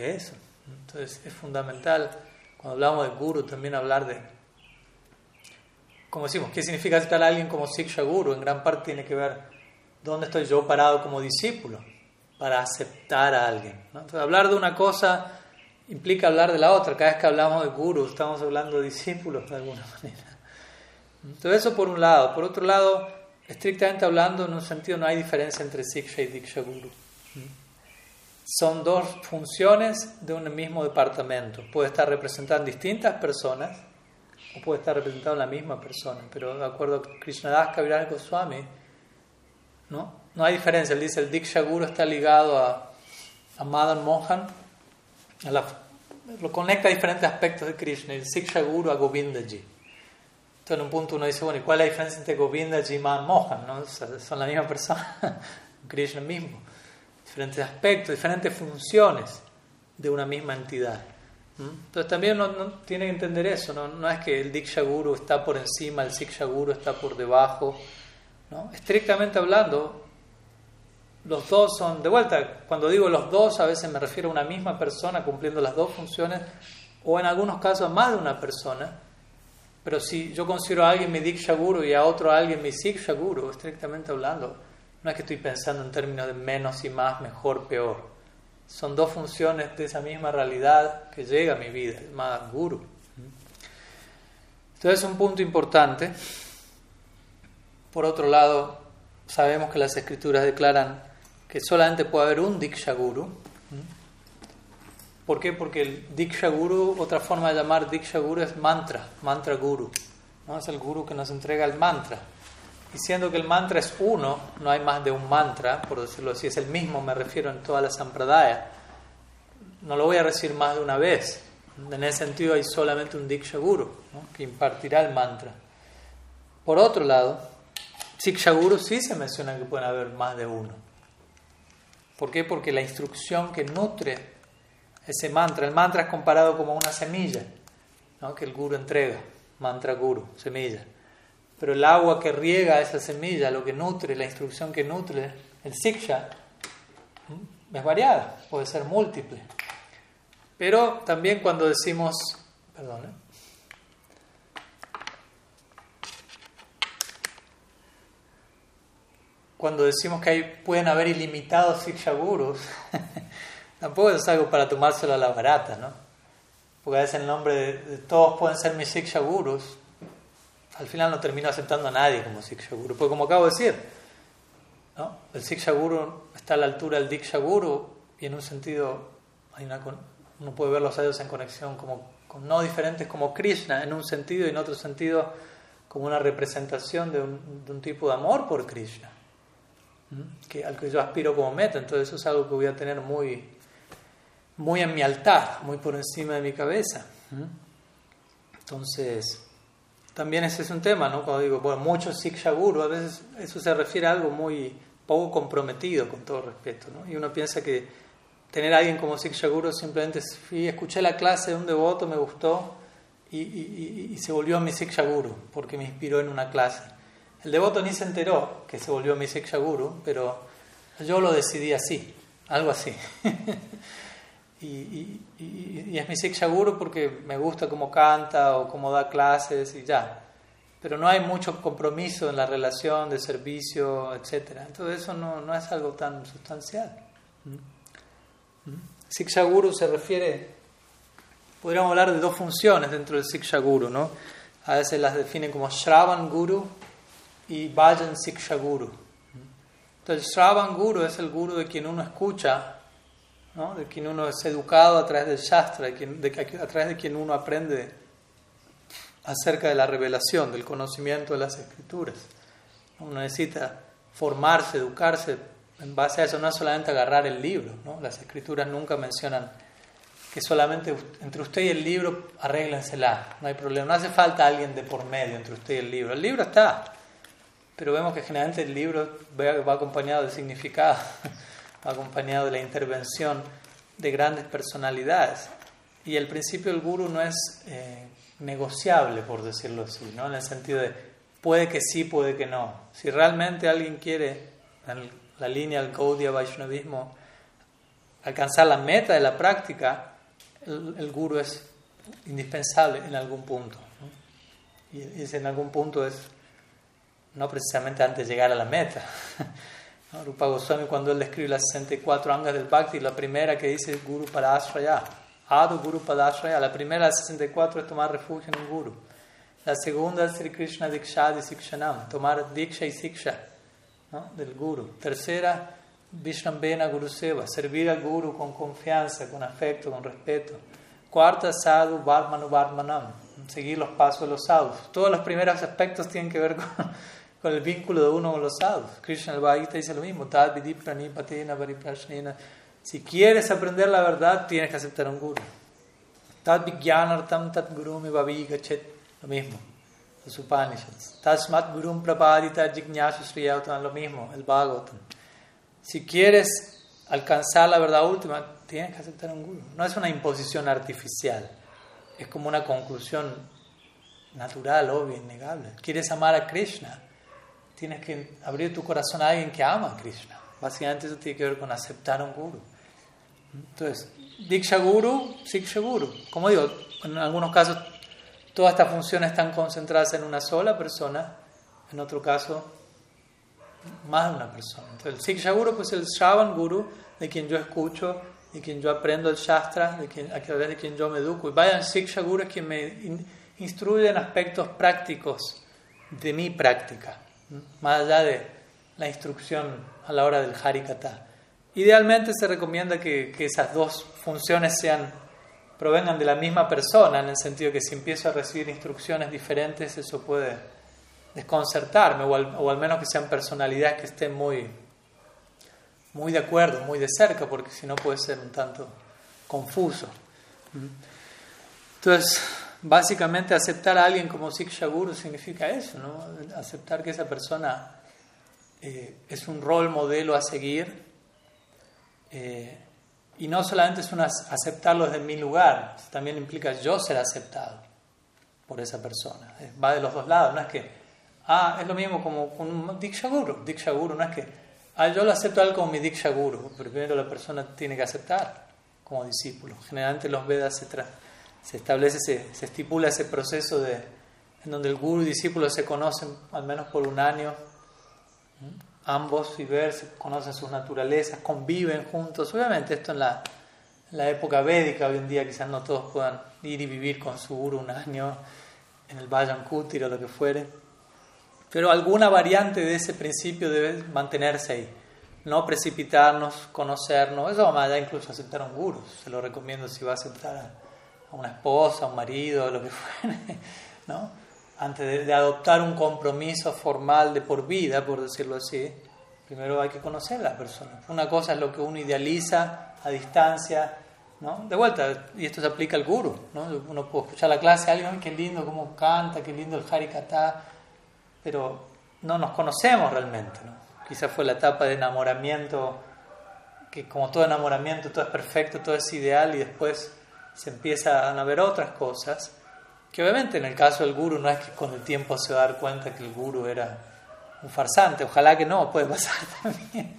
de eso? Entonces es fundamental, cuando hablamos de guru, también hablar de como decimos, ¿qué significa aceptar a alguien como Siksha Guru? En gran parte tiene que ver dónde estoy yo parado como discípulo para aceptar a alguien. Entonces, hablar de una cosa implica hablar de la otra. Cada vez que hablamos de Guru, estamos hablando de discípulos de alguna manera. Entonces, eso por un lado. Por otro lado, estrictamente hablando, en un sentido no hay diferencia entre Siksha y Diksha Guru. Son dos funciones de un mismo departamento. Puede estar representando distintas personas o puede estar representado en la misma persona, pero de acuerdo a Krishnadas Kaviraj Goswami, ¿no? no hay diferencia. Él dice el Diksha Guru está ligado a, a Madan Mohan, lo conecta a diferentes aspectos de Krishna, el Siksha Guru a Govindaji. Entonces en un punto uno dice, bueno, ¿y cuál es la diferencia entre Govindaji y Madan Mohan? ¿no? son la misma persona, Krishna mismo. Diferentes aspectos, diferentes funciones de una misma entidad. Entonces también uno, tiene que entender eso, ¿no? no es que el Diksha Guru está por encima, el Siksha Guru está por debajo. ¿no? Estrictamente hablando, los dos son, de vuelta, cuando digo los dos, a veces me refiero a una misma persona cumpliendo las dos funciones, o en algunos casos a más de una persona. Pero si yo considero a alguien mi Diksha Guru y a otro a alguien mi Siksha Guru, estrictamente hablando, no es que estoy pensando en términos de menos y más, mejor, peor. Son dos funciones de esa misma realidad que llega a mi vida, el Guru. Entonces es un punto importante. Por otro lado, sabemos que las escrituras declaran que solamente puede haber un Diksha Guru. ¿Por qué? Porque el Diksha Guru, otra forma de llamar Diksha Guru es mantra, mantra Guru. ¿no? Es el Guru que nos entrega el mantra. Y siendo que el mantra es uno, no hay más de un mantra, por decirlo así, es el mismo, me refiero en toda la sampradaya. No lo voy a decir más de una vez. En ese sentido hay solamente un Diksha Guru que impartirá el mantra. Por otro lado, Siksha Guru sí se menciona que pueden haber más de uno. ¿Por qué? Porque la instrucción que nutre ese mantra, el mantra es comparado como una semilla que el Guru entrega, mantra Guru, semilla pero el agua que riega esa semilla, lo que nutre, la instrucción que nutre, el siksha, es variada, puede ser múltiple. Pero también cuando decimos, perdón, ¿eh? cuando decimos que hay, pueden haber ilimitados siksha gurus, tampoco es algo para tomárselo a la barata, ¿no? Porque a veces el nombre de, todos pueden ser mis siksha gurus, al final no termino aceptando a nadie como Siksha Guru. Porque como acabo de decir, ¿no? el Siksha Guru está a la altura del Diksha Guru y en un sentido hay una, uno puede ver los ellos en conexión como no diferentes como Krishna en un sentido y en otro sentido como una representación de un, de un tipo de amor por Krishna, que, al que yo aspiro como meta. Entonces eso es algo que voy a tener muy, muy en mi altar, muy por encima de mi cabeza. Entonces, también ese es un tema, ¿no? Cuando digo, bueno, muchos Siksha Guru, a veces eso se refiere a algo muy poco comprometido, con todo respeto, ¿no? Y uno piensa que tener a alguien como Siksha Guru simplemente fui, escuché la clase de un devoto, me gustó y, se volvió mi Siksha Guru, porque me inspiró en una clase. El devoto ni se enteró que se volvió mi Siksha Guru, pero yo lo decidí así, algo así. y, es mi Siksha Guru porque me gusta cómo canta o cómo da clases y ya. Pero no hay mucho compromiso en la relación de servicio, etc. Entonces eso no, no es algo tan sustancial. ¿Mm? ¿Mm? Siksha Guru se refiere, podríamos hablar de dos funciones dentro del Siksha Guru, ¿no? A veces las definen como Shravan Guru y Bhajan Siksha Guru. Entonces, Shravan Guru es el guru de quien uno escucha, ¿no? de quien uno es educado a través del Shastra, de quien, a través de quien uno aprende acerca de la revelación, del conocimiento de las escrituras. Uno necesita formarse, educarse en base a eso, no es solamente agarrar el libro. ¿no? Las escrituras nunca mencionan que solamente entre usted y el libro arréglensela, no hay problema, no hace falta alguien de por medio entre usted y el libro. El libro está, pero vemos que generalmente el libro va acompañado de significado, acompañado de la intervención de grandes personalidades. Y el principio del guru no es eh, negociable, por decirlo así, ¿no? en el sentido de puede que sí, puede que no. Si realmente alguien quiere, en la línea del Gaudiya Vaishnavismo, alcanzar la meta de la práctica, el, el guru es indispensable en algún punto. Y, y en algún punto es no precisamente antes de llegar a la meta. Rupa Goswami cuando él describe las 64 angas del Bhakti, la primera que dice Guru Padasraya, Adu Guru Padasraya, la primera de 64 es tomar refugio en un Guru. La segunda es Sri Krishna Dikshadi Sikshanam, tomar Diksha y Siksha ¿no? del Guru. Tercera, Vishrambena Guru Seva, servir al Guru con confianza, con afecto, con respeto. Cuarta, Sadhu Varmanu Varmanam, seguir los pasos de los sadhus. Todos los primeros aspectos tienen que ver con con el vínculo de uno con los sadhus. Krishna el Bhagavata dice lo mismo, si quieres aprender la verdad, tienes que aceptar un guru. Tad tat guru lo mismo. Los Upanishads. Tasmat gurum prapadita jignasu lo mismo, el Bhagavatam. Si quieres alcanzar la verdad última, tienes que aceptar un guru. No es una imposición artificial, es como una conclusión natural, obvia, innegable. ¿Quieres amar a Krishna? Tienes que abrir tu corazón a alguien que ama a Krishna. Básicamente eso tiene que ver con aceptar a un guru. Entonces, Diksha Guru, Siksha Guru. Como digo, en algunos casos todas estas funciones están concentradas en una sola persona, en otro caso más de una persona. Entonces, el Siksha Guru pues el Shravan Guru, de quien yo escucho, de quien yo aprendo el Shastra, de quien, a través de quien yo me educo. Y vayan Siksha Guru es quien me instruye en aspectos prácticos de mi práctica más allá de la instrucción a la hora del Harikata. Idealmente se recomienda que, que, esas dos funciones sean, provengan de la misma persona, en el sentido que si empiezo a recibir instrucciones diferentes, eso puede desconcertarme, o al, o al menos que sean personalidades que estén muy, muy de acuerdo, muy de cerca, porque si no puede ser un tanto confuso. Entonces, básicamente aceptar a alguien como Siksha Guru significa eso, ¿no? aceptar que esa persona eh, es un rol modelo a seguir eh, y no solamente es un aceptarlo desde mi lugar, también implica yo ser aceptado por esa persona. Va de los dos lados, no es que, ah, es lo mismo como un Diksha Guru, Diksha Guru, no es que, ah, yo lo acepto a él como mi Diksha Guru, primero la persona tiene que aceptar como discípulo. Generalmente los Vedas se se establece, se, se estipula ese proceso de, en donde el guru y discípulo se conocen al menos por un año, ambos y ver, se conocen sus naturalezas, conviven juntos. Obviamente esto en la, la época védica, hoy en día quizás no todos puedan ir y vivir con su guru un año en el Vayan Kutir o lo que fuere, pero alguna variante de ese principio debe mantenerse ahí. No precipitarnos, conocernos, eso más allá incluso aceptar a un guru, se lo recomiendo si va a aceptar a a una esposa, a un marido, lo que fuere, ¿no? Antes de, adoptar un compromiso formal de por vida, por decirlo así, primero hay que conocer a la persona. Una cosa es lo que uno idealiza a distancia, ¿no? De vuelta, y esto se aplica al guru, ¿no? Uno puede escuchar la clase, alguien, qué lindo cómo canta, qué lindo el harikata, pero no nos conocemos realmente, ¿no? Quizás fue la etapa de enamoramiento, que como todo enamoramiento, todo es perfecto, todo es ideal, y después se empiezan a ver otras cosas, que obviamente en el caso del guru no es que con el tiempo se va a dar cuenta que el guru era un farsante, ojalá que no, puede pasar también,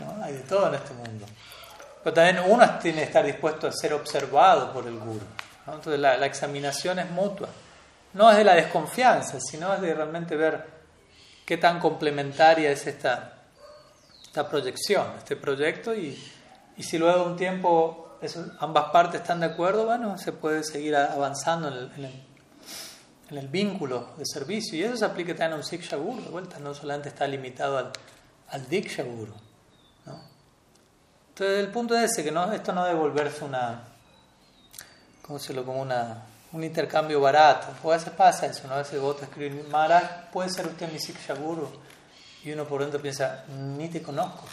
¿no? Hay de todo en este mundo. Pero también uno tiene que estar dispuesto a ser observado por el guru. Entonces la, examinación es mutua. No es de la desconfianza, sino es de realmente ver qué tan complementaria es esta, esta proyección, este proyecto, y, y si luego un tiempo ambas partes están de acuerdo, bueno, se puede seguir avanzando en el, en el, vínculo de servicio. Y eso se aplica también a un Siksha Guru, de vuelta, no solamente está limitado al, al Diksha Guru. Entonces, el punto es ese, que no, esto no debe volverse una, ¿cómo se lo como una, un intercambio barato. O a veces pasa eso, ¿no? A veces vos te escribes, Maharaj, puede ser usted mi Sikshaburu. Y uno por dentro piensa, ni te conozco.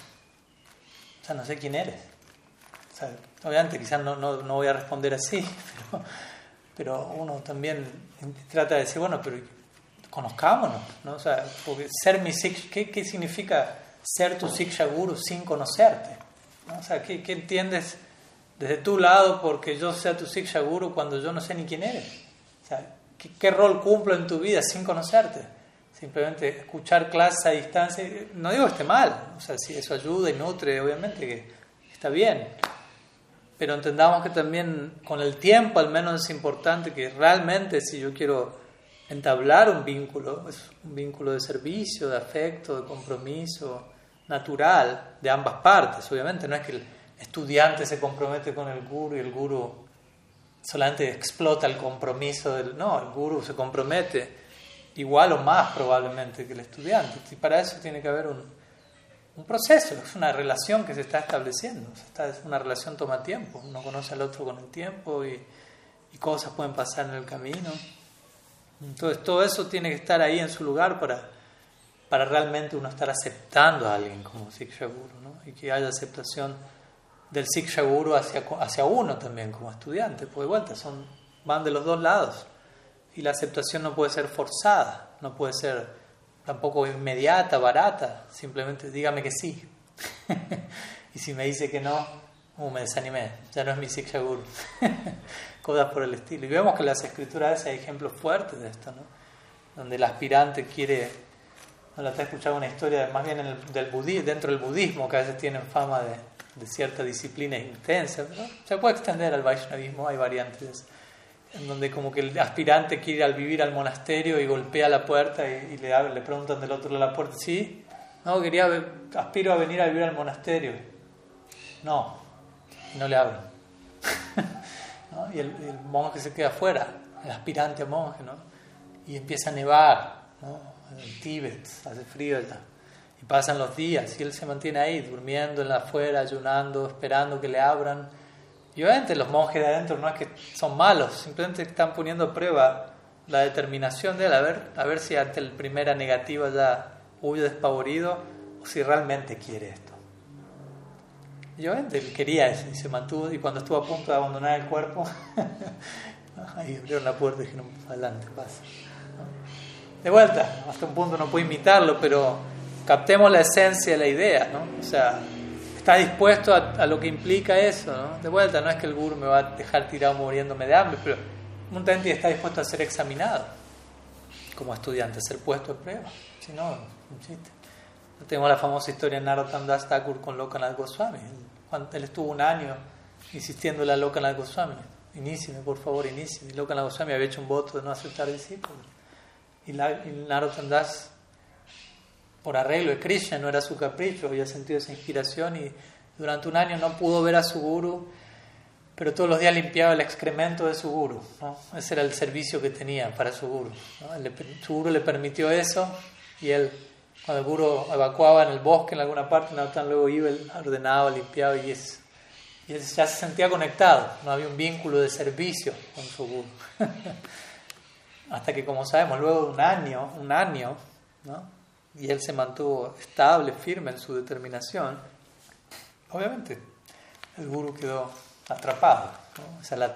O sea, no sé quién eres. Obviamente quizás no, no, no, voy a responder así, pero, pero uno también trata de decir, bueno, pero conozcámonos, ¿no? O sea, porque ser mi Siksha, ¿qué, ¿qué significa ser tu Siksha Guru sin conocerte? O sea, ¿qué, entiendes desde tu lado porque yo sea tu Siksha Guru cuando yo no sé ni quién eres? O sea, ¿qué, rol cumplo en tu vida sin conocerte? Simplemente escuchar clases a distancia, no digo que esté mal, o sea, si eso ayuda y nutre, obviamente que está bien. Pero entendamos que también con el tiempo al menos es importante que realmente si yo quiero entablar un vínculo, es un vínculo de servicio, de afecto, de compromiso, natural de ambas partes. Obviamente no es que el estudiante se compromete con el guru y el guru solamente explota el compromiso del... No, el guru se compromete igual o más probablemente que el estudiante. Y para eso tiene que haber un, un proceso, es una relación que se está estableciendo. es una relación toma tiempo, uno conoce al otro con el tiempo y, y cosas pueden pasar en el camino. Entonces todo eso tiene que estar ahí en su lugar para para realmente uno estar aceptando a alguien como Siksha Guru, ¿no? y que haya aceptación del Siksha Guru hacia, hacia uno también como estudiante, porque de vuelta son, van de los dos lados y la aceptación no puede ser forzada, no puede ser tampoco inmediata, barata, simplemente dígame que sí. y si me dice que no, uh, me desanimé, ya no es mi Siksha Guru. Cosas por el estilo. Y vemos que en las escrituras hay ejemplos fuertes de esto, ¿no? donde el aspirante quiere no te he escuchado una historia más bien del budismo, dentro del budismo, que a veces tienen fama de, de cierta disciplina intensa, se puede extender al Vaishnavismo, hay variantes, en donde como que el aspirante quiere al vivir al monasterio y golpea la puerta y, le, le preguntan del otro lado de la puerta, ¿sí? No, quería, aspiro a venir a vivir al monasterio. No, no le abren. Y el, monje se queda afuera, el aspirante monje, ¿no? Y empieza a nevar, ¿no? en Tíbet, hace frío allá. Y pasan los días y él se mantiene ahí, durmiendo en la afuera, ayunando, esperando que le abran. Y obviamente los monjes de adentro no es que son malos, simplemente están poniendo a prueba la determinación de él, a ver, a ver si ante la primera negativa ya huye despavorido o si realmente quiere esto. Y obviamente él quería eso y se mantuvo, y cuando estuvo a punto de abandonar el cuerpo, ahí abrieron la puerta y dijeron, adelante, pasa de vuelta, hasta un punto no puedo imitarlo, pero captemos la esencia de la idea, ¿no? O sea, está dispuesto a, lo que implica eso, ¿no? De vuelta, no es que el guru me va a dejar tirado muriéndome de hambre, pero un tenti está dispuesto a ser examinado como estudiante, a ser puesto a prueba. Si no, un chiste. Tenemos la famosa historia de Narottam Das Thakur con Lokanath Goswami. Él estuvo un año insistiendo a Lokanath Goswami, inícieme, por favor, inícieme. Y Lokanath Goswami había hecho un voto de no aceptar discípulos. Y, Narottam Das, por arreglo de Krishna, no era su capricho, había sentido esa inspiración y durante un año no pudo ver a su guru, pero todos los días limpiaba el excremento de su guru. ¿no? Ese era el servicio que tenía para su guru. su guru le permitió eso y él, cuando el guru evacuaba en el bosque en alguna parte, Narottam luego iba, ordenaba, limpiaba y, es, y él ya se sentía conectado, no había un vínculo de servicio con su guru. hasta que, como sabemos, luego de un año, un año, ¿no? Y él se mantuvo estable, firme en su determinación, obviamente el guru quedó atrapado. O sea, la,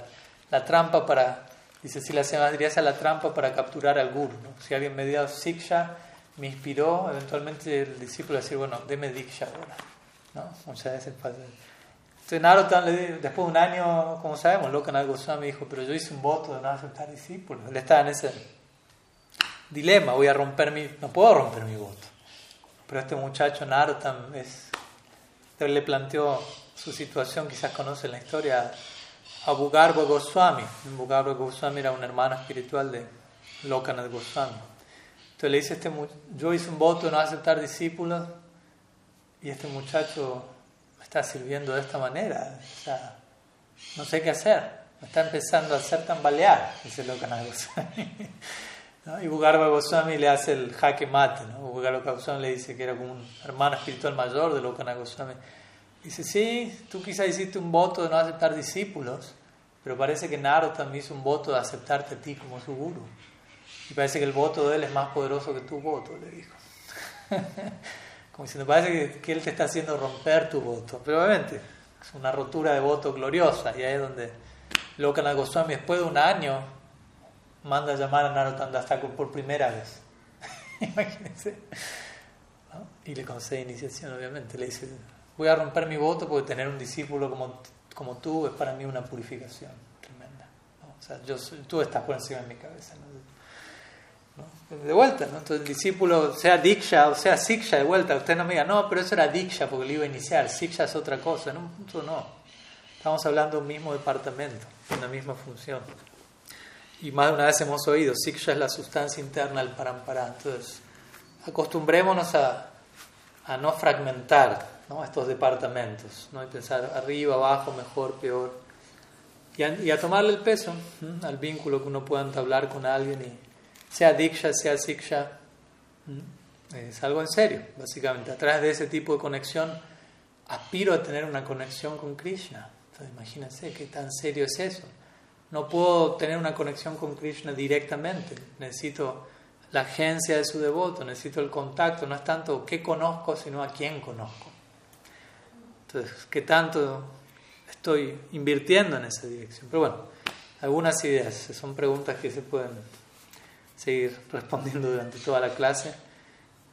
la, trampa para, dice si la diría, esa es la trampa para capturar al guru. Si alguien me dio siksha, me inspiró, eventualmente el discípulo decir, bueno, deme diksha ahora. ¿no? O sea, es el entonces Narottam, después de un año, como sabemos, Lokanath Goswami dijo, pero yo hice un voto de no aceptar discípulos. Él estaba en ese dilema, voy a romper mi, no puedo romper mi voto. Pero este muchacho Narottam es, le planteó su situación, quizás conoce la historia, a Bugarbha Goswami. Bugarbha Goswami era un hermano espiritual de Lokanath Goswami. Entonces le dice, este, yo hice un voto no aceptar discípulos y este muchacho está sirviendo de esta manera. O sea, no sé qué hacer. Me está empezando a hacer tambalear, dice Lokanath Goswami. ¿No? Y Bugarba Goswami le hace el jaque mate. ¿no? Bugarba Goswami le dice que era como un hermano espiritual mayor de Lokanath Goswami. Dice, sí, tú quizás hiciste un voto de no aceptar discípulos, pero parece que Naro también hizo un voto de aceptarte a ti como su guru. Y parece que el voto de él es más poderoso que tu voto, le dijo. Como diciendo, parece que, él te está haciendo romper tu voto. Pero obviamente es una rotura de voto gloriosa. Y ahí es donde Lokana Goswami, después de un año, manda a llamar a Narottam Dastakur por primera vez. Imagínense. Y le concede iniciación, obviamente. Le dice, voy a romper mi voto porque tener un discípulo como, como tú es para mí una purificación tremenda. O sea, yo, tú estás por encima de mi cabeza. ¿no? De vuelta, ¿no? Entonces el discípulo, sea Diksha o sea Siksha, de vuelta, usted no me diga, no, pero eso era Diksha porque le iba a iniciar, Siksha es otra cosa, no, no. Estamos hablando de un mismo departamento, una misma función. Y más de una vez hemos oído, Siksha es la sustancia interna del parampara. Entonces, acostumbrémonos a, a no fragmentar ¿no? estos departamentos, ¿no? y pensar arriba, abajo, mejor, peor. Y a, y a tomarle el peso al vínculo que uno pueda entablar con alguien y sea diksha, sea siksha, es algo en serio, básicamente. A través de ese tipo de conexión, aspiro a tener una conexión con Krishna. Entonces, imagínense qué tan serio es eso. No puedo tener una conexión con Krishna directamente. Necesito la agencia de su devoto, necesito el contacto. No es tanto qué conozco, sino a quién conozco. Entonces, qué tanto estoy invirtiendo en esa dirección. Pero bueno, algunas ideas, son preguntas que se pueden seguir respondiendo durante toda la clase,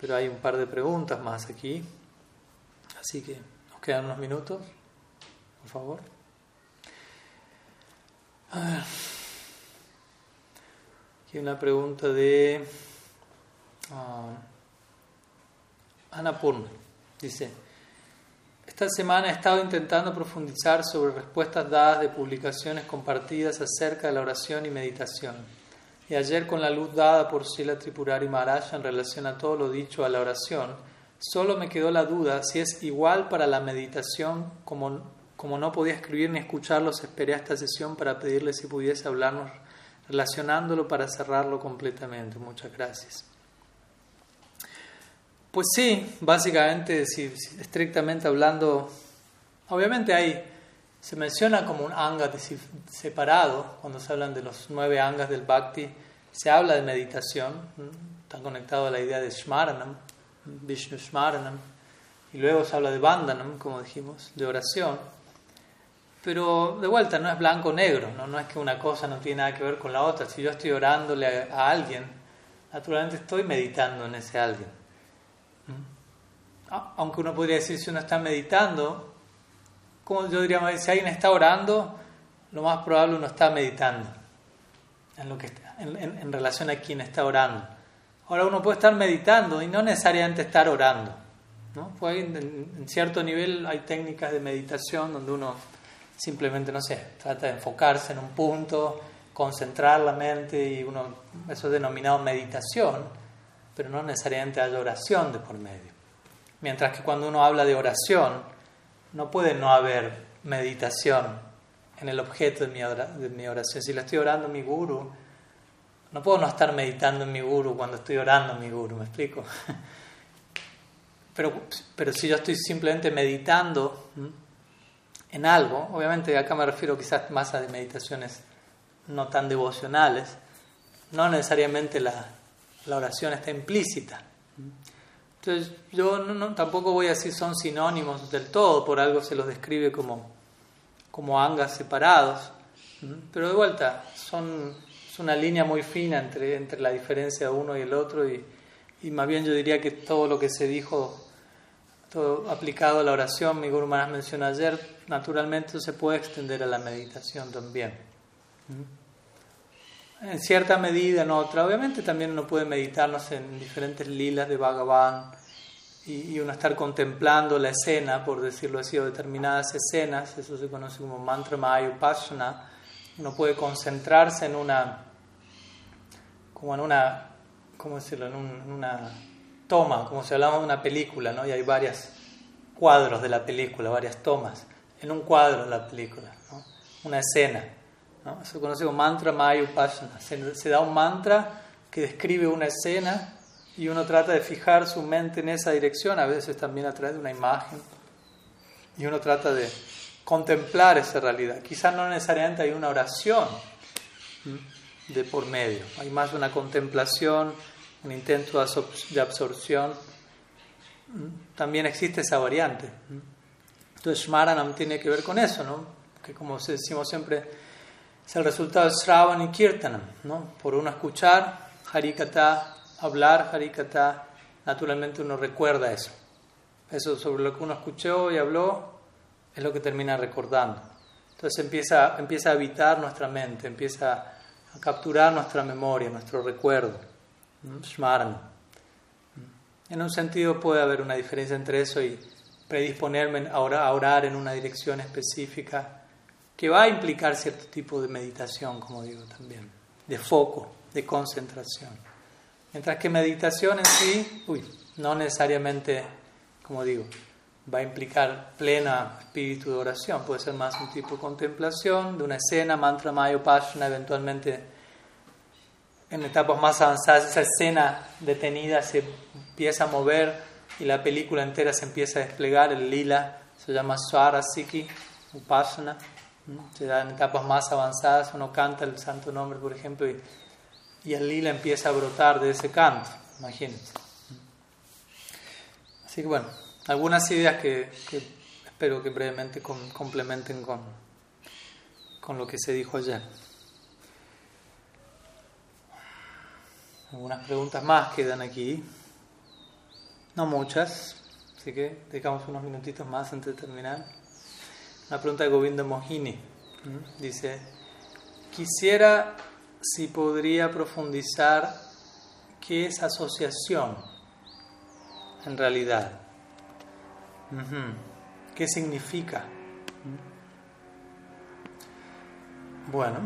pero hay un par de preguntas más aquí, así que nos quedan unos minutos, por favor. Aquí una pregunta de uh, Ana Purna. Dice, esta semana he estado intentando profundizar sobre respuestas dadas de publicaciones compartidas acerca de la oración y meditación. Y ayer con la luz dada por Sila Tripurari Maharaj en relación a todo lo dicho a la oración, solo me quedó la duda si es igual para la meditación como, como no podía escribir ni escucharlos, esperé a esta sesión para pedirle si pudiese hablarnos relacionándolo para cerrarlo completamente. Muchas gracias. Pues sí, básicamente, si, estrictamente hablando, obviamente hay se menciona como un anga separado, cuando se hablan de los nueve angas del bhakti, se habla de meditación, está conectado a la idea de Shmaranam, Vishnu Shmaranam, y luego se habla de Bandhanam, como dijimos, de oración. Pero de vuelta, no es blanco-negro, ¿no? no es que una cosa no tiene nada que ver con la otra. Si yo estoy orándole a, alguien, naturalmente estoy meditando en ese alguien. Aunque uno podría decir, si uno está meditando, como yo diría, si alguien está orando, lo más probable uno está meditando en, lo que en, relación a quien está orando. Ahora uno puede estar meditando y no necesariamente estar orando. ¿no? Pues en, cierto nivel hay técnicas de meditación donde uno simplemente, no sé, trata de enfocarse en un punto, concentrar la mente y uno, eso es denominado meditación, pero no necesariamente hay oración de por medio. Mientras que cuando uno habla de oración, no puede no haber meditación en el objeto de mi, oración. Si le estoy orando a mi guru, no puedo no estar meditando en mi guru cuando estoy orando a mi guru, ¿me explico? Pero, pero si yo estoy simplemente meditando en algo, obviamente acá me refiero quizás más a meditaciones no tan devocionales, no necesariamente la, la oración está implícita. Entonces, yo tampoco voy a decir son sinónimos del todo, por algo se los describe como como angas separados. Pero de vuelta, son, es una línea muy fina entre, entre la diferencia de uno y el otro y, más bien yo diría que todo lo que se dijo, todo aplicado a la oración, mi Guru mencionó ayer, naturalmente se puede extender a la meditación también. En cierta medida, en otra. Obviamente también uno puede meditarnos en diferentes lilas de Bhagavan y, uno estar contemplando la escena, por decirlo así, o determinadas escenas, eso se conoce como mantra maya upasana. Uno puede concentrarse en una, como en una, ¿cómo decirlo?, en, una toma, como si hablamos de una película, ¿no? Y hay varios cuadros de la película, varias tomas, en un cuadro la película, ¿no? Una escena. ¿no? Se conoce como mantra maya upasana. Se, se da un mantra que describe una escena y uno trata de fijar su mente en esa dirección, a veces también a través de una imagen, y uno trata de contemplar esa realidad. Quizás no necesariamente hay una oración de por medio, hay más una contemplación, un intento de absorción. También existe esa variante. Entonces, Shmaranam tiene que ver con eso, ¿no? que como decimos siempre, es el resultado de Shravan y Kirtanam, ¿no? por uno escuchar Harikata hablar Harikata, naturalmente uno recuerda eso. Eso sobre lo que uno escuchó y habló es lo que termina recordando. Entonces empieza, empieza a habitar nuestra mente, empieza a capturar nuestra memoria, nuestro recuerdo. Shmarana. En un sentido puede haber una diferencia entre eso y predisponerme a orar en una dirección específica que va a implicar cierto tipo de meditación, como digo también, de foco, de concentración. Mientras que meditación en sí, uy, no necesariamente, como digo, va a implicar plena espíritu de oración, puede ser más un tipo de contemplación, de una escena, mantra, maya, passion, eventualmente en etapas más avanzadas esa escena detenida se empieza a mover y la película entera se empieza a desplegar, el lila se llama Swara Siki, Upasana, se da en etapas más avanzadas, uno canta el santo nombre, por ejemplo, y y el lila empieza a brotar de ese canto, imagínense. Así que bueno, algunas ideas que, espero que brevemente complementen con, con lo que se dijo ayer. Algunas preguntas más quedan aquí, no muchas, así que dedicamos unos minutitos más antes de terminar. Una pregunta de Govinda Mohini. Dice, quisiera si podría profundizar qué es asociación en realidad. ¿Qué significa? Bueno,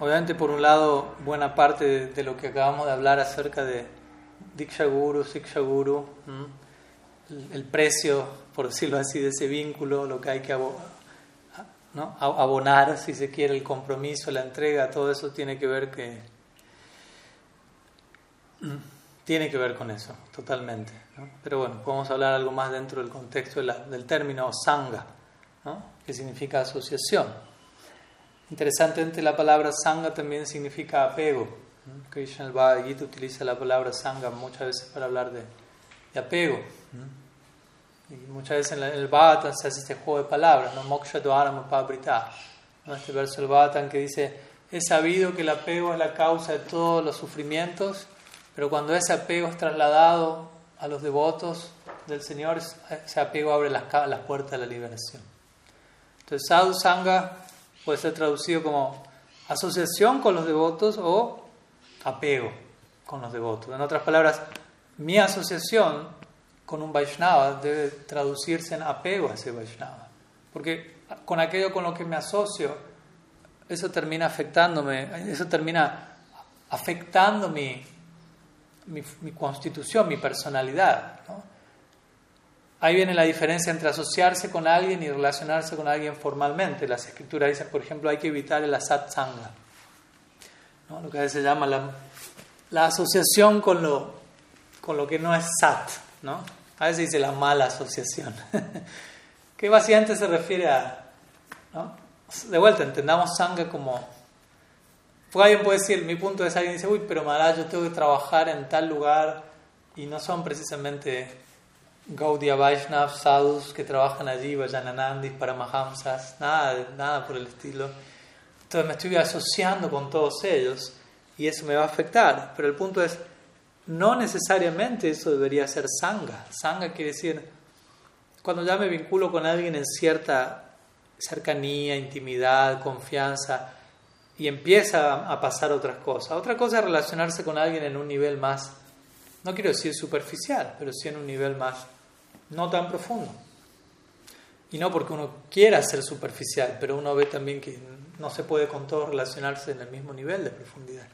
obviamente por un lado buena parte de, lo que acabamos de hablar acerca de Diksha Guru, Siksha Guru, el, precio, por decirlo así, de ese vínculo, lo que hay que abonar, si se quiere, el compromiso, la entrega, todo eso tiene que ver que tiene que ver con eso, totalmente. Pero bueno, podemos hablar algo más dentro del contexto del término sangha, que significa asociación. Interesantemente, la palabra sangha también significa apego. Krishna el Bhagavad Gita utiliza la palabra sangha muchas veces para hablar de, de apego. Y muchas veces en, el Bhagavatam se hace este juego de palabras, ¿no? Moksha Pabrita. ¿no? Este verso del Bhagavatam que dice: He sabido que el apego es la causa de todos los sufrimientos, pero cuando ese apego es trasladado a los devotos del Señor, ese apego abre las, las puertas de la liberación. Entonces, Sadhu Sangha puede ser traducido como asociación con los devotos o apego con los devotos. En otras palabras, mi asociación con un Vaishnava debe traducirse en apego a ese Vaishnava. Porque con aquello con lo que me asocio, eso termina afectándome, eso termina afectando mi, mi, constitución, mi personalidad. Ahí viene la diferencia entre asociarse con alguien y relacionarse con alguien formalmente. Las escrituras dicen, por ejemplo, hay que evitar el asatsanga, ¿no? lo que a veces se llama la, la asociación con lo, con lo que no es sat. ¿no? A veces dice la mala asociación, que básicamente se refiere a, De vuelta, entendamos sangha como... Porque alguien puede decir, mi punto es alguien dice, uy, pero Maharaj, yo tengo que trabajar en tal lugar y no son precisamente Gaudiya Vaishnav, sadhus que trabajan allí, Vajananandis, Paramahamsas, nada, nada por el estilo. Entonces me estoy asociando con todos ellos y eso me va a afectar. Pero el punto es, no necesariamente eso debería ser sangha. Sangha quiere decir, cuando ya me vinculo con alguien en cierta cercanía, intimidad, confianza, y empieza a pasar otras cosas. Otra cosa es relacionarse con alguien en un nivel más, no quiero decir superficial, pero sí en un nivel más, no tan profundo. Y no porque uno quiera ser superficial, pero uno ve también que no se puede con todos relacionarse en el mismo nivel de profundidad.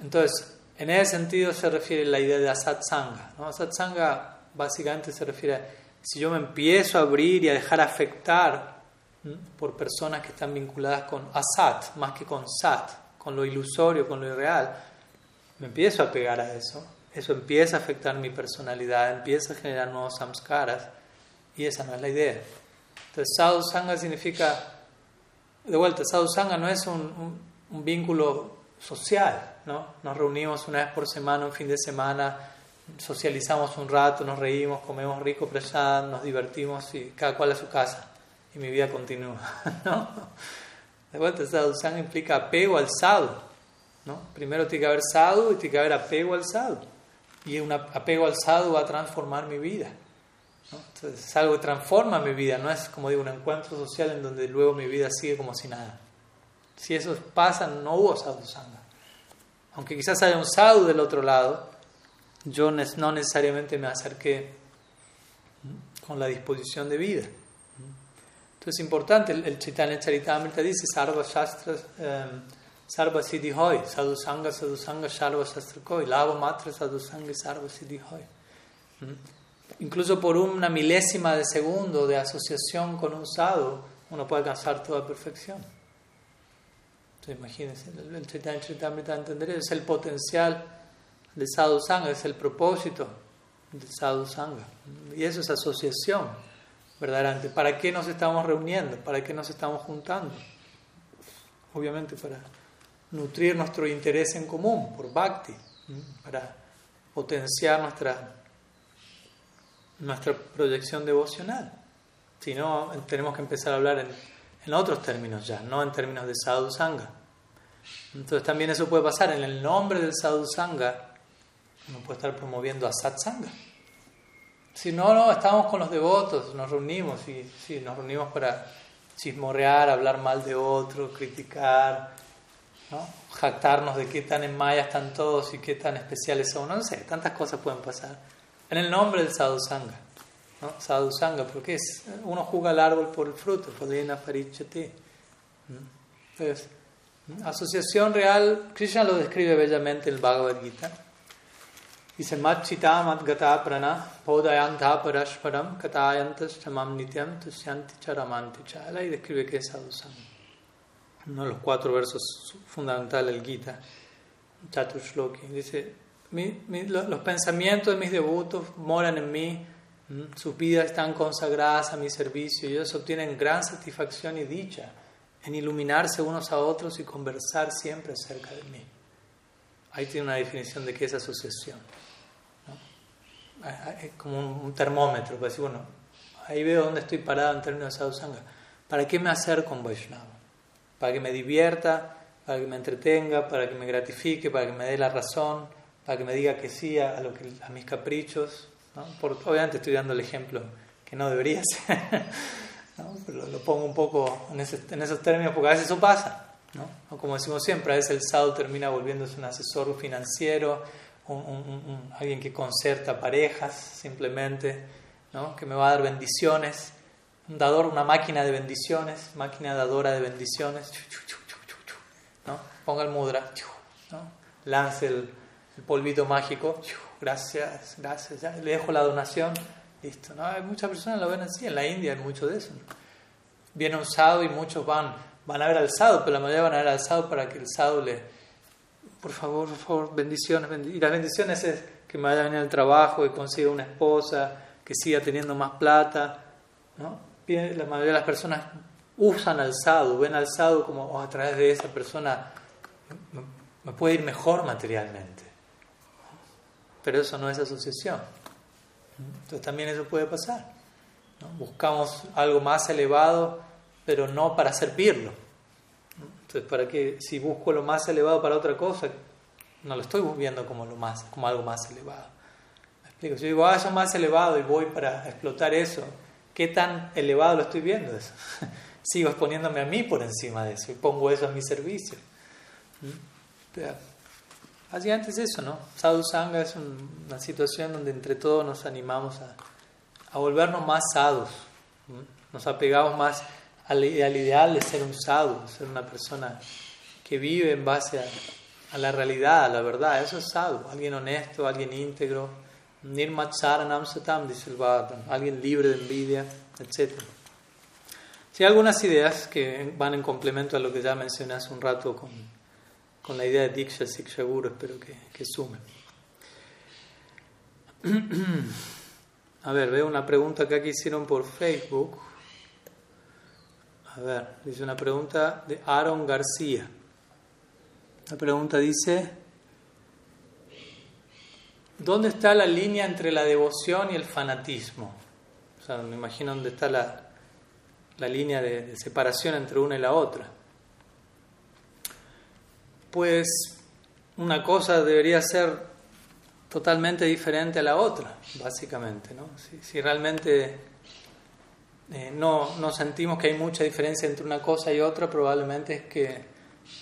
Entonces, en ese sentido se refiere la idea de asatsanga. ¿no? Asatsanga básicamente se refiere a si yo me empiezo a abrir y a dejar afectar por personas que están vinculadas con asat, más que con sat, con lo ilusorio, con lo irreal, me empiezo a pegar a eso, eso empieza a afectar mi personalidad, empieza a generar nuevos samskaras, y esa no es la idea. Entonces, sadhu sangha significa, de vuelta, sadhu sangha no es un, un, vínculo social, ¿no? Nos reunimos una vez por semana, un fin de semana, socializamos un rato, nos reímos, comemos rico prasad, nos divertimos y cada cual a su casa y mi vida continúa. ¿no? De vuelta, sadhu sangha implica apego al sadhu. ¿no? Primero tiene que haber sadhu y tiene que haber apego al sadhu. Y un apego al sadhu va a transformar mi vida. ¿No? Entonces es algo que transforma mi vida, no es como digo un encuentro social en donde luego mi vida sigue como si nada. Si eso pasa, no hubo sadhu sangha. Aunque quizás haya un sadhu del otro lado, yo no necesariamente me acerqué con la disposición de vida. Entonces es importante, el, el Chaitanya Charitamrita dice, Sarva Shastra, um, Sarva Siddhi Hoy, Sadhu Sangha, Sadhu Sangha, Sarva Shastra Koi, Lava Matra, Sadhu Sangha, Sarva Siddhi Hoy. ¿Mm? Incluso por una milésima de segundo de asociación con un sadhu, uno puede alcanzar toda perfección. Entonces imagínense, el, Chaitanya Charitamrita entender es el potencial del sadhu sangha, es el propósito del sadhu sangha. Y eso es asociación verdaderamente. ¿Para qué nos estamos reuniendo? ¿Para qué nos estamos juntando? Obviamente para nutrir nuestro interés en común, por bhakti, para potenciar nuestra, nuestra proyección devocional. Si no, tenemos que empezar a hablar en, en otros términos ya, no en términos de sadhu sangha. Entonces también eso puede pasar. En el nombre del sadhu sangha, uno puede estar promoviendo a satsanga. Si no, no, estamos con los devotos, nos reunimos y sí, nos reunimos para chismorrear, hablar mal de otro, criticar, ¿no? jactarnos de qué tan en maya están todos y qué tan especiales son. No sé, tantas cosas pueden pasar. En el nombre del sadhusanga. ¿no? Sadhusanga, porque es, uno juega al árbol por el fruto, por parichate. Entonces, asociación real, Krishna lo describe bellamente en el Bhagavad Gita. Dice, Machita Madgata Prana, Podayanta Parashparam, Katayantas Chamam Nityam, Tusyanti Charamanti Chala, y describe que es sadhusanga. Uno de los cuatro versos fundamentales del Gita, Chatushloki. Dice, mi, mi, los pensamientos de mis devotos moran en mí, sus vidas están consagradas a mi servicio y ellos obtienen gran satisfacción y dicha en iluminarse unos a otros y conversar siempre acerca de mí. Ahí tiene una definición de qué es asociación es como un, termómetro para decir, bueno, ahí veo dónde estoy parado en términos de sadhusanga. ¿Para qué me acerco con Vaishnava? Para que me divierta, para que me entretenga, para que me gratifique, para que me dé la razón, para que me diga que sí a, lo que, a mis caprichos. ¿no? obviamente estoy dando el ejemplo que no debería ser, ¿no? Pero lo, pongo un poco en, en, esos términos porque a veces eso pasa. ¿no? Como decimos siempre, a veces el sadhu termina volviéndose un asesor financiero un, alguien que concerta parejas simplemente, ¿no? que me va a dar bendiciones, un dador, una máquina de bendiciones, máquina dadora de bendiciones, ¿no? ponga el mudra, ¿no? lance el, polvito mágico, gracias, gracias, le dejo la donación, listo. ¿no? Hay muchas personas lo ven así, en la India hay mucho de eso. Viene un sadhu y muchos van, van a ver al sadhu, pero la mayoría van a ver al sadhu para que el sadhu le por favor, por favor, bendiciones. Y las bendiciones es que me vaya bien al trabajo, que consiga una esposa, que siga teniendo más plata. ¿no? La mayoría de las personas usan al sadhu, ven al sadhu como oh, a través de esa persona me puede ir mejor materialmente. Pero eso no es asociación. Entonces también eso puede pasar. Buscamos algo más elevado, pero no para servirlo. Entonces, ¿para qué? Si busco lo más elevado para otra cosa, no lo estoy viendo como, lo más, como algo más elevado. ¿Me explico? Si yo digo, ah, eso es más elevado y voy para explotar eso, ¿qué tan elevado lo estoy viendo eso? Sigo exponiéndome a mí por encima de eso y pongo eso a mi servicio. Básicamente es eso, ¿no? Sadhu Sangha es una situación donde entre todos nos animamos a, a volvernos más sadhus. Nos apegamos más al, ideal de ser un sadhu, ser una persona que vive en base a, a la realidad, a la verdad. Eso es sadhu, alguien honesto, alguien íntegro. Nirmatsaranam satam, dice el Bhagavatam, alguien libre de envidia, etc. Sí, algunas ideas que van en complemento a lo que ya mencioné hace un rato con con la idea de Diksha Siksha Guru, espero que, que sume. A ver, veo una pregunta que hicieron por Facebook. A ver, dice una pregunta de Aaron García. La pregunta dice, ¿dónde está la línea entre la devoción y el fanatismo? O sea, me imagino dónde está la, la línea de separación entre una y la otra pues una cosa debería ser totalmente diferente a la otra, básicamente. ¿no? Si, realmente eh, no, sentimos que hay mucha diferencia entre una cosa y otra, probablemente es que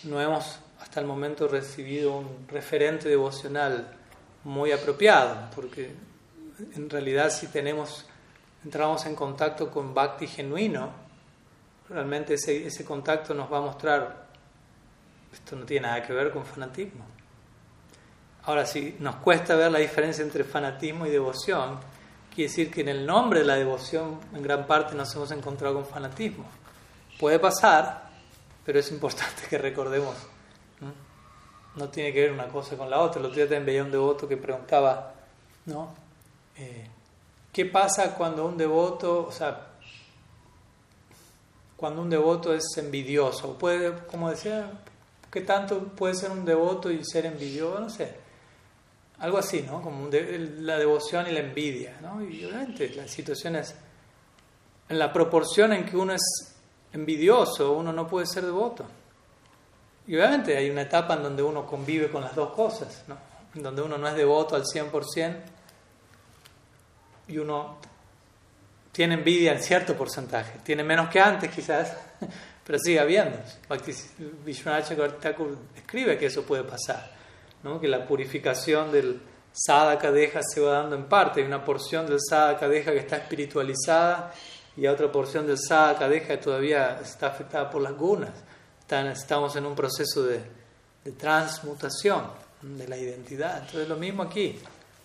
no hemos hasta el momento recibido un referente devocional muy apropiado, porque en realidad si tenemos, entramos en contacto con Bhakti genuino, realmente ese, ese contacto nos va a mostrar esto no tiene nada que ver con fanatismo. Ahora, si nos cuesta ver la diferencia entre fanatismo y devoción, quiere decir que en el nombre de la devoción en gran parte nos hemos encontrado con fanatismo. Puede pasar, pero es importante que recordemos. No, tiene que ver una cosa con la otra. El otro día también veía un devoto que preguntaba, ¿no? Eh, ¿Qué pasa cuando un devoto, o sea, cuando un devoto es envidioso? Puede, como decía, ¿Qué tanto puede ser un devoto y ser envidioso? No sé. Algo así, ¿no? Como la devoción y la envidia, ¿no? Y obviamente las situaciones, en la proporción en que uno es envidioso, uno no puede ser devoto. Y obviamente hay una etapa en donde uno convive con las dos cosas, ¿no? En donde uno no es devoto al 100% y uno tiene envidia en cierto porcentaje. Tiene menos que antes quizás, pero sigue habiendo. Vishwanath Thakur escribe que eso puede pasar, ¿no? que la purificación del sadhaka deja se va dando en parte. Hay una porción del sadhaka deja que está espiritualizada y otra porción del sadhaka deja que todavía está afectada por las gunas. Estamos en un proceso de, de transmutación de la identidad. Entonces lo mismo aquí,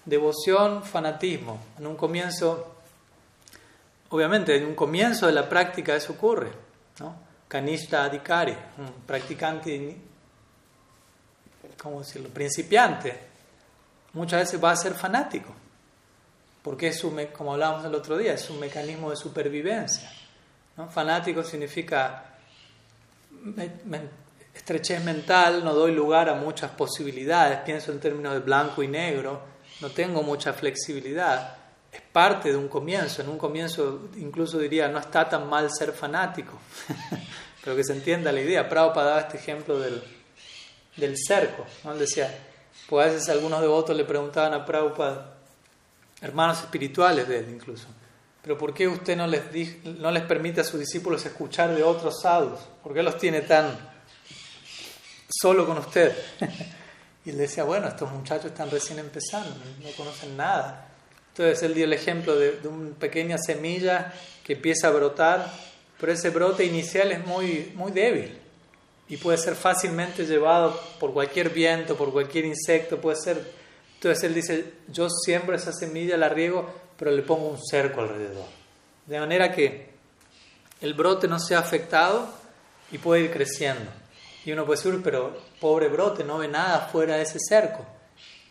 devoción, fanatismo. En un comienzo, obviamente en un comienzo de la práctica eso ocurre. ¿no? Kanishta Adhikari, un practicante, ¿cómo decirlo?, principiante, muchas veces va a ser fanático, porque es un, como hablábamos el otro día, es un mecanismo de supervivencia. ¿no? Fanático significa estrechez mental, no doy lugar a muchas posibilidades, pienso en términos de blanco y negro, no tengo mucha flexibilidad. Es parte de un comienzo, en un comienzo incluso diría, no está tan mal ser fanático. pero que se entienda la idea. Prabhupada daba este ejemplo del, del cerco. ¿no? Él decía, pues a veces algunos devotos le preguntaban a Prabhupada, hermanos espirituales de él incluso, pero ¿por qué usted no les, no les permite a sus discípulos escuchar de otros sadhus? ¿Por qué los tiene tan solo con usted? y él decía, bueno, estos muchachos están recién empezando, no conocen nada. Entonces él dio el ejemplo de, una pequeña semilla que empieza a brotar pero ese brote inicial es muy, muy débil y puede ser fácilmente llevado por cualquier viento, por cualquier insecto, puede ser... Entonces él dice, yo siembro esa semilla, la riego, pero le pongo un cerco alrededor. De manera que el brote no sea afectado y puede ir creciendo. Y uno puede decir, pero pobre brote, no ve nada fuera de ese cerco.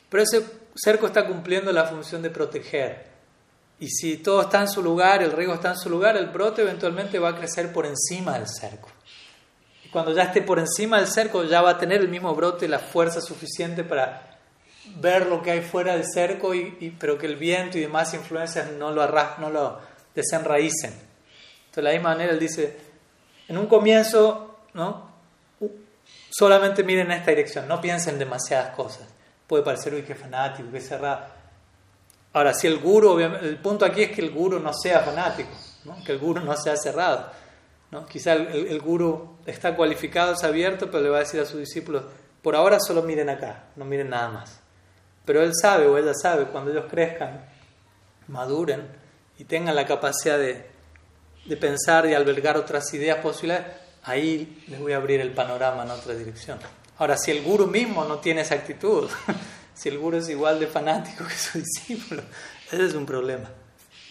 Pero ese cerco está cumpliendo la función de proteger. Y si todo está en su lugar, el riego está en su lugar, el brote eventualmente va a crecer por encima del cerco. Y cuando ya esté por encima del cerco, ya va a tener el mismo brote la fuerza suficiente para ver lo que hay fuera del cerco, y, pero que el viento y demás influencias no lo, arras, no lo desenraícen. Entonces, de la misma manera, él dice, en un comienzo, ¿no? solamente miren en esta dirección, no piensen demasiadas cosas. Puede parecer, uy, qué fanático, qué cerrado. Ahora, si el guru, el punto aquí es que el guru no sea fanático, ¿no? que el guru no sea cerrado. ¿no? Quizá el, el, guru está cualificado, es abierto, pero le va a decir a sus discípulos, por ahora solo miren acá, no miren nada más. Pero él sabe o ella sabe, cuando ellos crezcan, maduren y tengan la capacidad de, de pensar y albergar otras ideas posibles, ahí les voy a abrir el panorama en otra dirección. Ahora, si el guru mismo no tiene esa actitud, si el guru es igual de fanático que su discípulo, ese es un problema,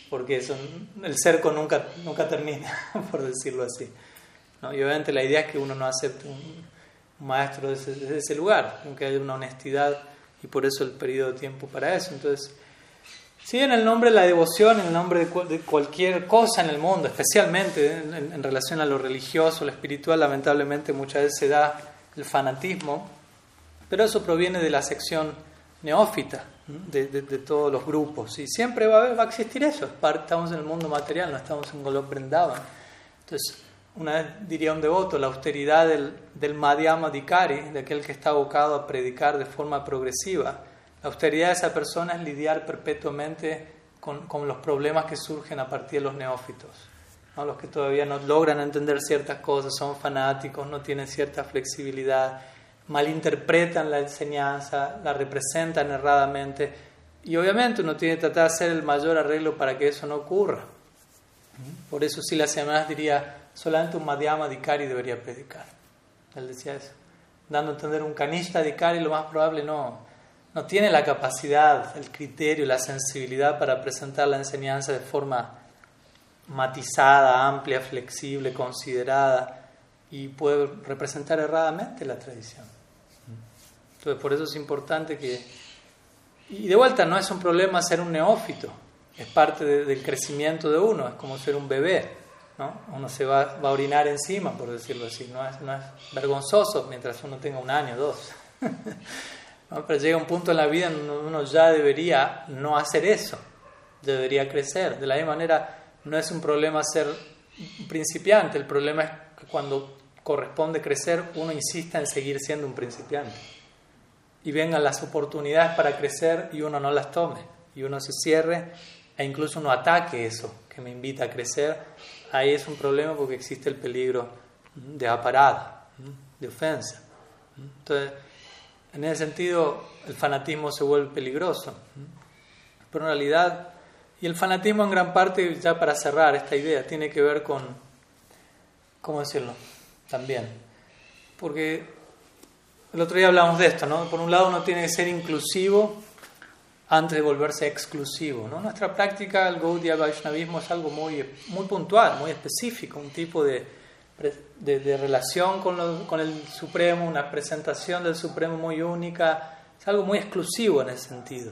porque el cerco nunca, nunca termina, por decirlo así. ¿no? Y obviamente la idea es que uno no acepte un maestro desde ese, lugar, aunque haya una honestidad y por eso el periodo de tiempo para eso. Entonces, Sí, en el nombre de la devoción, en el nombre de, cualquier cosa en el mundo, especialmente en, relación a lo religioso, lo espiritual, lamentablemente muchas veces se da el fanatismo, pero eso proviene de la sección neófita de, todos los grupos. Y siempre va a, existir eso. Estamos en el mundo material, no estamos en Golok Brindavan. Entonces, una vez diría un devoto, la austeridad del, del Madhyama Dikari, de aquel que está abocado a predicar de forma progresiva, la austeridad de esa persona es lidiar perpetuamente con los problemas que surgen a partir de los neófitos. Los que todavía no logran entender ciertas cosas, son fanáticos, no tienen cierta flexibilidad, malinterpretan la enseñanza, la representan erradamente. Y obviamente uno tiene que tratar de hacer el mayor arreglo para que eso no ocurra. Por eso si la semana diría, solamente un Madhyama Dikari debería predicar. Él decía eso. Dando a entender un Kanishta Dikari, lo más probable no no tiene la capacidad, el criterio, la sensibilidad para presentar la enseñanza de forma matizada, amplia, flexible, considerada y puede representar erradamente la tradición. Entonces, por eso es importante que... Y de vuelta, no es un problema ser un neófito, es parte del crecimiento de uno, es como ser un bebé, ¿no? Uno se va, va a orinar encima, por decirlo así, no es, no es vergonzoso mientras uno tenga un año, dos. Pero llega un punto en la vida en donde uno ya debería no hacer eso, debería crecer. De la misma manera, no es un problema ser principiante, el problema es que cuando corresponde crecer, uno insista en seguir siendo un principiante. Y vengan las oportunidades para crecer y uno no las tome, y uno se cierre e incluso uno ataque eso que me invita a crecer. Ahí es un problema porque existe el peligro de aparada, de ofensa. Entonces, en ese sentido, el fanatismo se vuelve peligroso. Pero en realidad, y el fanatismo en gran parte, ya para cerrar esta idea, tiene que ver con, ¿cómo decirlo? También. Porque el otro día hablamos de esto, ¿no? Por un lado uno tiene que ser inclusivo antes de volverse exclusivo, ¿no? Nuestra práctica, el Gaudiya Vaishnavismo, es algo muy, muy puntual, muy específico, un tipo de de, relación con, con, el Supremo, una presentación del Supremo muy única, es algo muy exclusivo en ese sentido.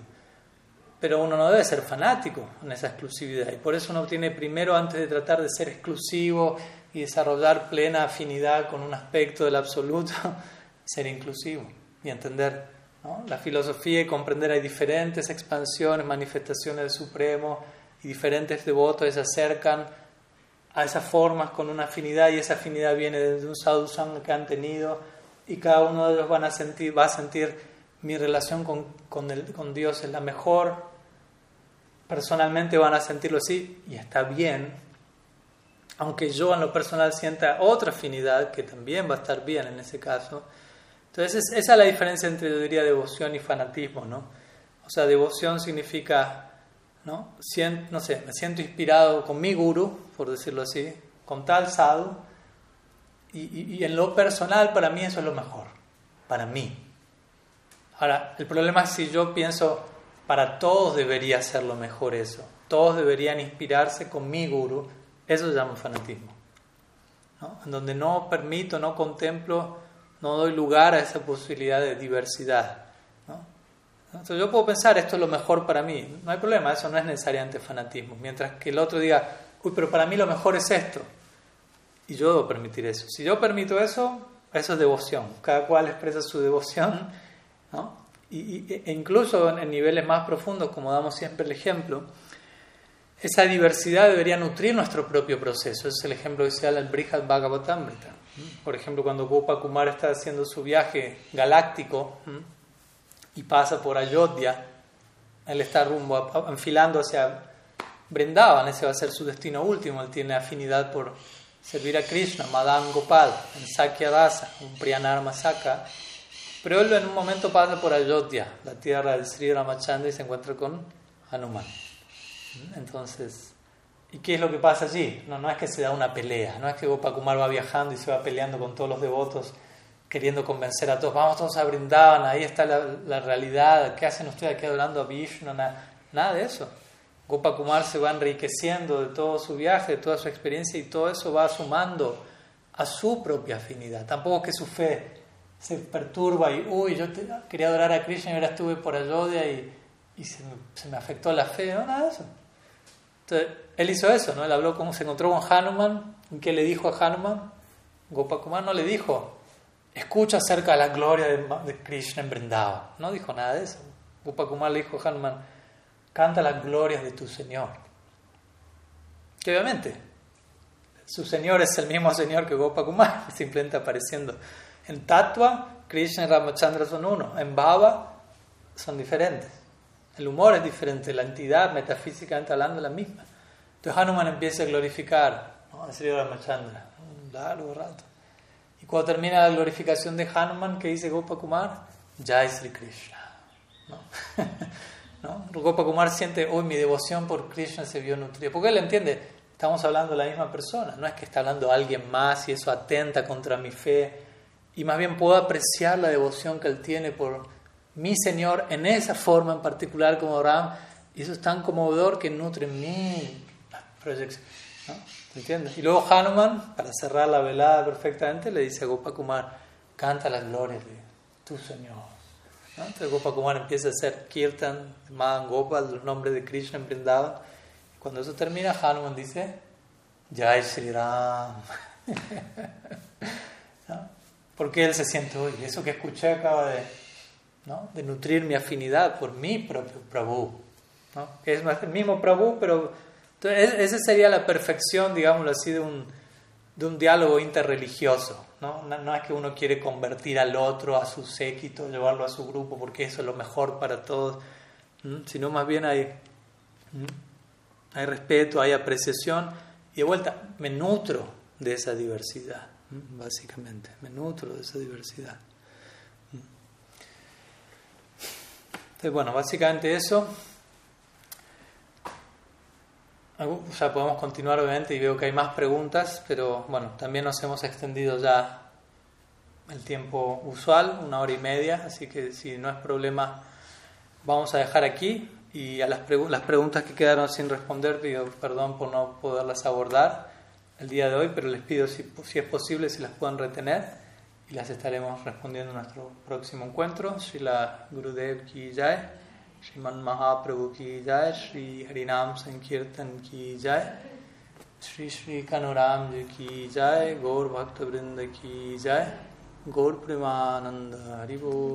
Pero uno no debe ser fanático en esa exclusividad y por eso uno tiene primero, antes de tratar de ser exclusivo y desarrollar plena afinidad con un aspecto del absoluto, ser inclusivo y entender la filosofía y comprender hay diferentes expansiones, manifestaciones del Supremo y diferentes devotos se acercan a esas formas con una afinidad y esa afinidad viene desde un sadhusanga que han tenido y cada uno de ellos van a sentir, va a sentir mi relación con, con, el, con Dios es la mejor, personalmente van a sentirlo así y está bien, aunque yo en lo personal sienta otra afinidad que también va a estar bien en ese caso. Entonces esa es la diferencia entre, yo diría, devoción y fanatismo, ¿no? O sea, devoción significa ¿no? no sé, me siento inspirado con mi guru, por decirlo así, con tal sadhu, y, y, en lo personal para mí eso es lo mejor, para mí. Ahora, el problema es si yo pienso, para todos debería ser lo mejor eso, todos deberían inspirarse con mi guru, eso se llama fanatismo. ¿no? En donde no permito, no contemplo, no doy lugar a esa posibilidad de diversidad. Entonces yo puedo pensar, esto es lo mejor para mí, no hay problema, eso no es necesariamente fanatismo. Mientras que el otro diga, uy, pero para mí lo mejor es esto. Y yo debo permitir eso. Si yo permito eso, eso es devoción. Cada cual expresa su devoción, ¿no? E incluso en niveles más profundos, como damos siempre el ejemplo, esa diversidad debería nutrir nuestro propio proceso. Ese es el ejemplo que se da en el Brihad Bhagavatamrita. Por ejemplo, cuando Gopa Kumar está haciendo su viaje galáctico y pasa por Ayodhya, él está rumbo, enfilando hacia Brindavan, ese va a ser su destino último. Él tiene afinidad por servir a Krishna, Madan Gopal, en Sakya Dasa, un Priyanar Masaka. Pero él en un momento pasa por Ayodhya, la tierra del Sri Ramachandra, y se encuentra con Hanuman. Entonces, ¿y qué es lo que pasa allí? No, no es que se da una pelea, no es que Gopakumar va viajando y se va peleando con todos los devotos, queriendo convencer a todos, vamos todos a Brindavan, ahí está la, realidad, ¿qué hacen ustedes aquí adorando a Vishnu? Nada, de eso. Gopakumar se va enriqueciendo de todo su viaje, de toda su experiencia y todo eso va sumando a su propia afinidad. Tampoco que su fe se perturba y, uy, yo quería adorar a Krishna y ahora estuve por Ayodhya y, y se, me afectó la fe, no, nada de eso. Entonces, él hizo eso, ¿no? Él habló como se encontró con Hanuman. ¿Y qué le dijo a Hanuman? Gopakumar no le dijo, escucha acerca de la gloria de, Krishna en Vrindavan. No dijo nada de eso. Gopakumar le dijo a Hanuman, canta las glorias de tu Señor. Que obviamente, su Señor es el mismo Señor que Gopakumar, simplemente apareciendo. En Tattva, Krishna y Ramachandra son uno. En Baba, son diferentes. El humor es diferente, la entidad metafísicamente hablando es la misma. Entonces Hanuman empieza a glorificar ¿no? a Sri Ramachandra, un largo rato. Y cuando termina la glorificación de Hanuman, ¿qué dice Gopakumar? Jai Sri Krishna. ¿no? Gopakumar siente, hoy mi devoción por Krishna se vio nutrida. Porque él entiende, estamos hablando de la misma persona, no es que está hablando alguien más y eso atenta contra mi fe. Y más bien puedo apreciar la devoción que él tiene por mi Señor en esa forma en particular como Abraham, y eso es tan conmovedor que nutre mi proyección. ¿no? ¿Entiendes? Y luego Hanuman, para cerrar la velada perfectamente, le dice a Gopakumar, canta las glorias de tu Señor. ¿no? Entonces Gopakumar empieza a hacer kirtan, Madan Gopal, los nombres de Krishna en Vrindavan. Cuando eso termina, Hanuman dice, Jai Sri Ram. ¿No? Porque él se siente, oye, eso que escuché acaba de ¿no? nutrir mi afinidad por mi propio Prabhu, ¿no? es el mismo Prabhu, pero esa sería la perfección, digámoslo así, de un, diálogo interreligioso. ¿no? ¿no? es que uno quiere convertir al otro a su séquito, llevarlo a su grupo, porque eso es lo mejor para todos, sino más bien hay, hay respeto, hay apreciación, y de vuelta, me nutro de esa diversidad, básicamente, me nutro de esa diversidad. Entonces, bueno, básicamente eso. O podemos continuar obviamente y veo que hay más preguntas, pero bueno, también nos hemos extendido ya el tiempo usual, una hora y media, así que si no es problema, vamos a dejar aquí y a las, las preguntas que quedaron sin responder, pido perdón por no poderlas abordar el día de hoy, pero les pido si, si es posible si las pueden retener y las estaremos respondiendo en nuestro próximo encuentro. Srila Gurudev ki jai, Sriman Mahaprabhu ki jai, Sri Harinam Sankirtan ki jai, Sri Sri Kanuram ji ki jai, Gaur Bhakta Vrinda ki jai, Gaur Premananda Haribo.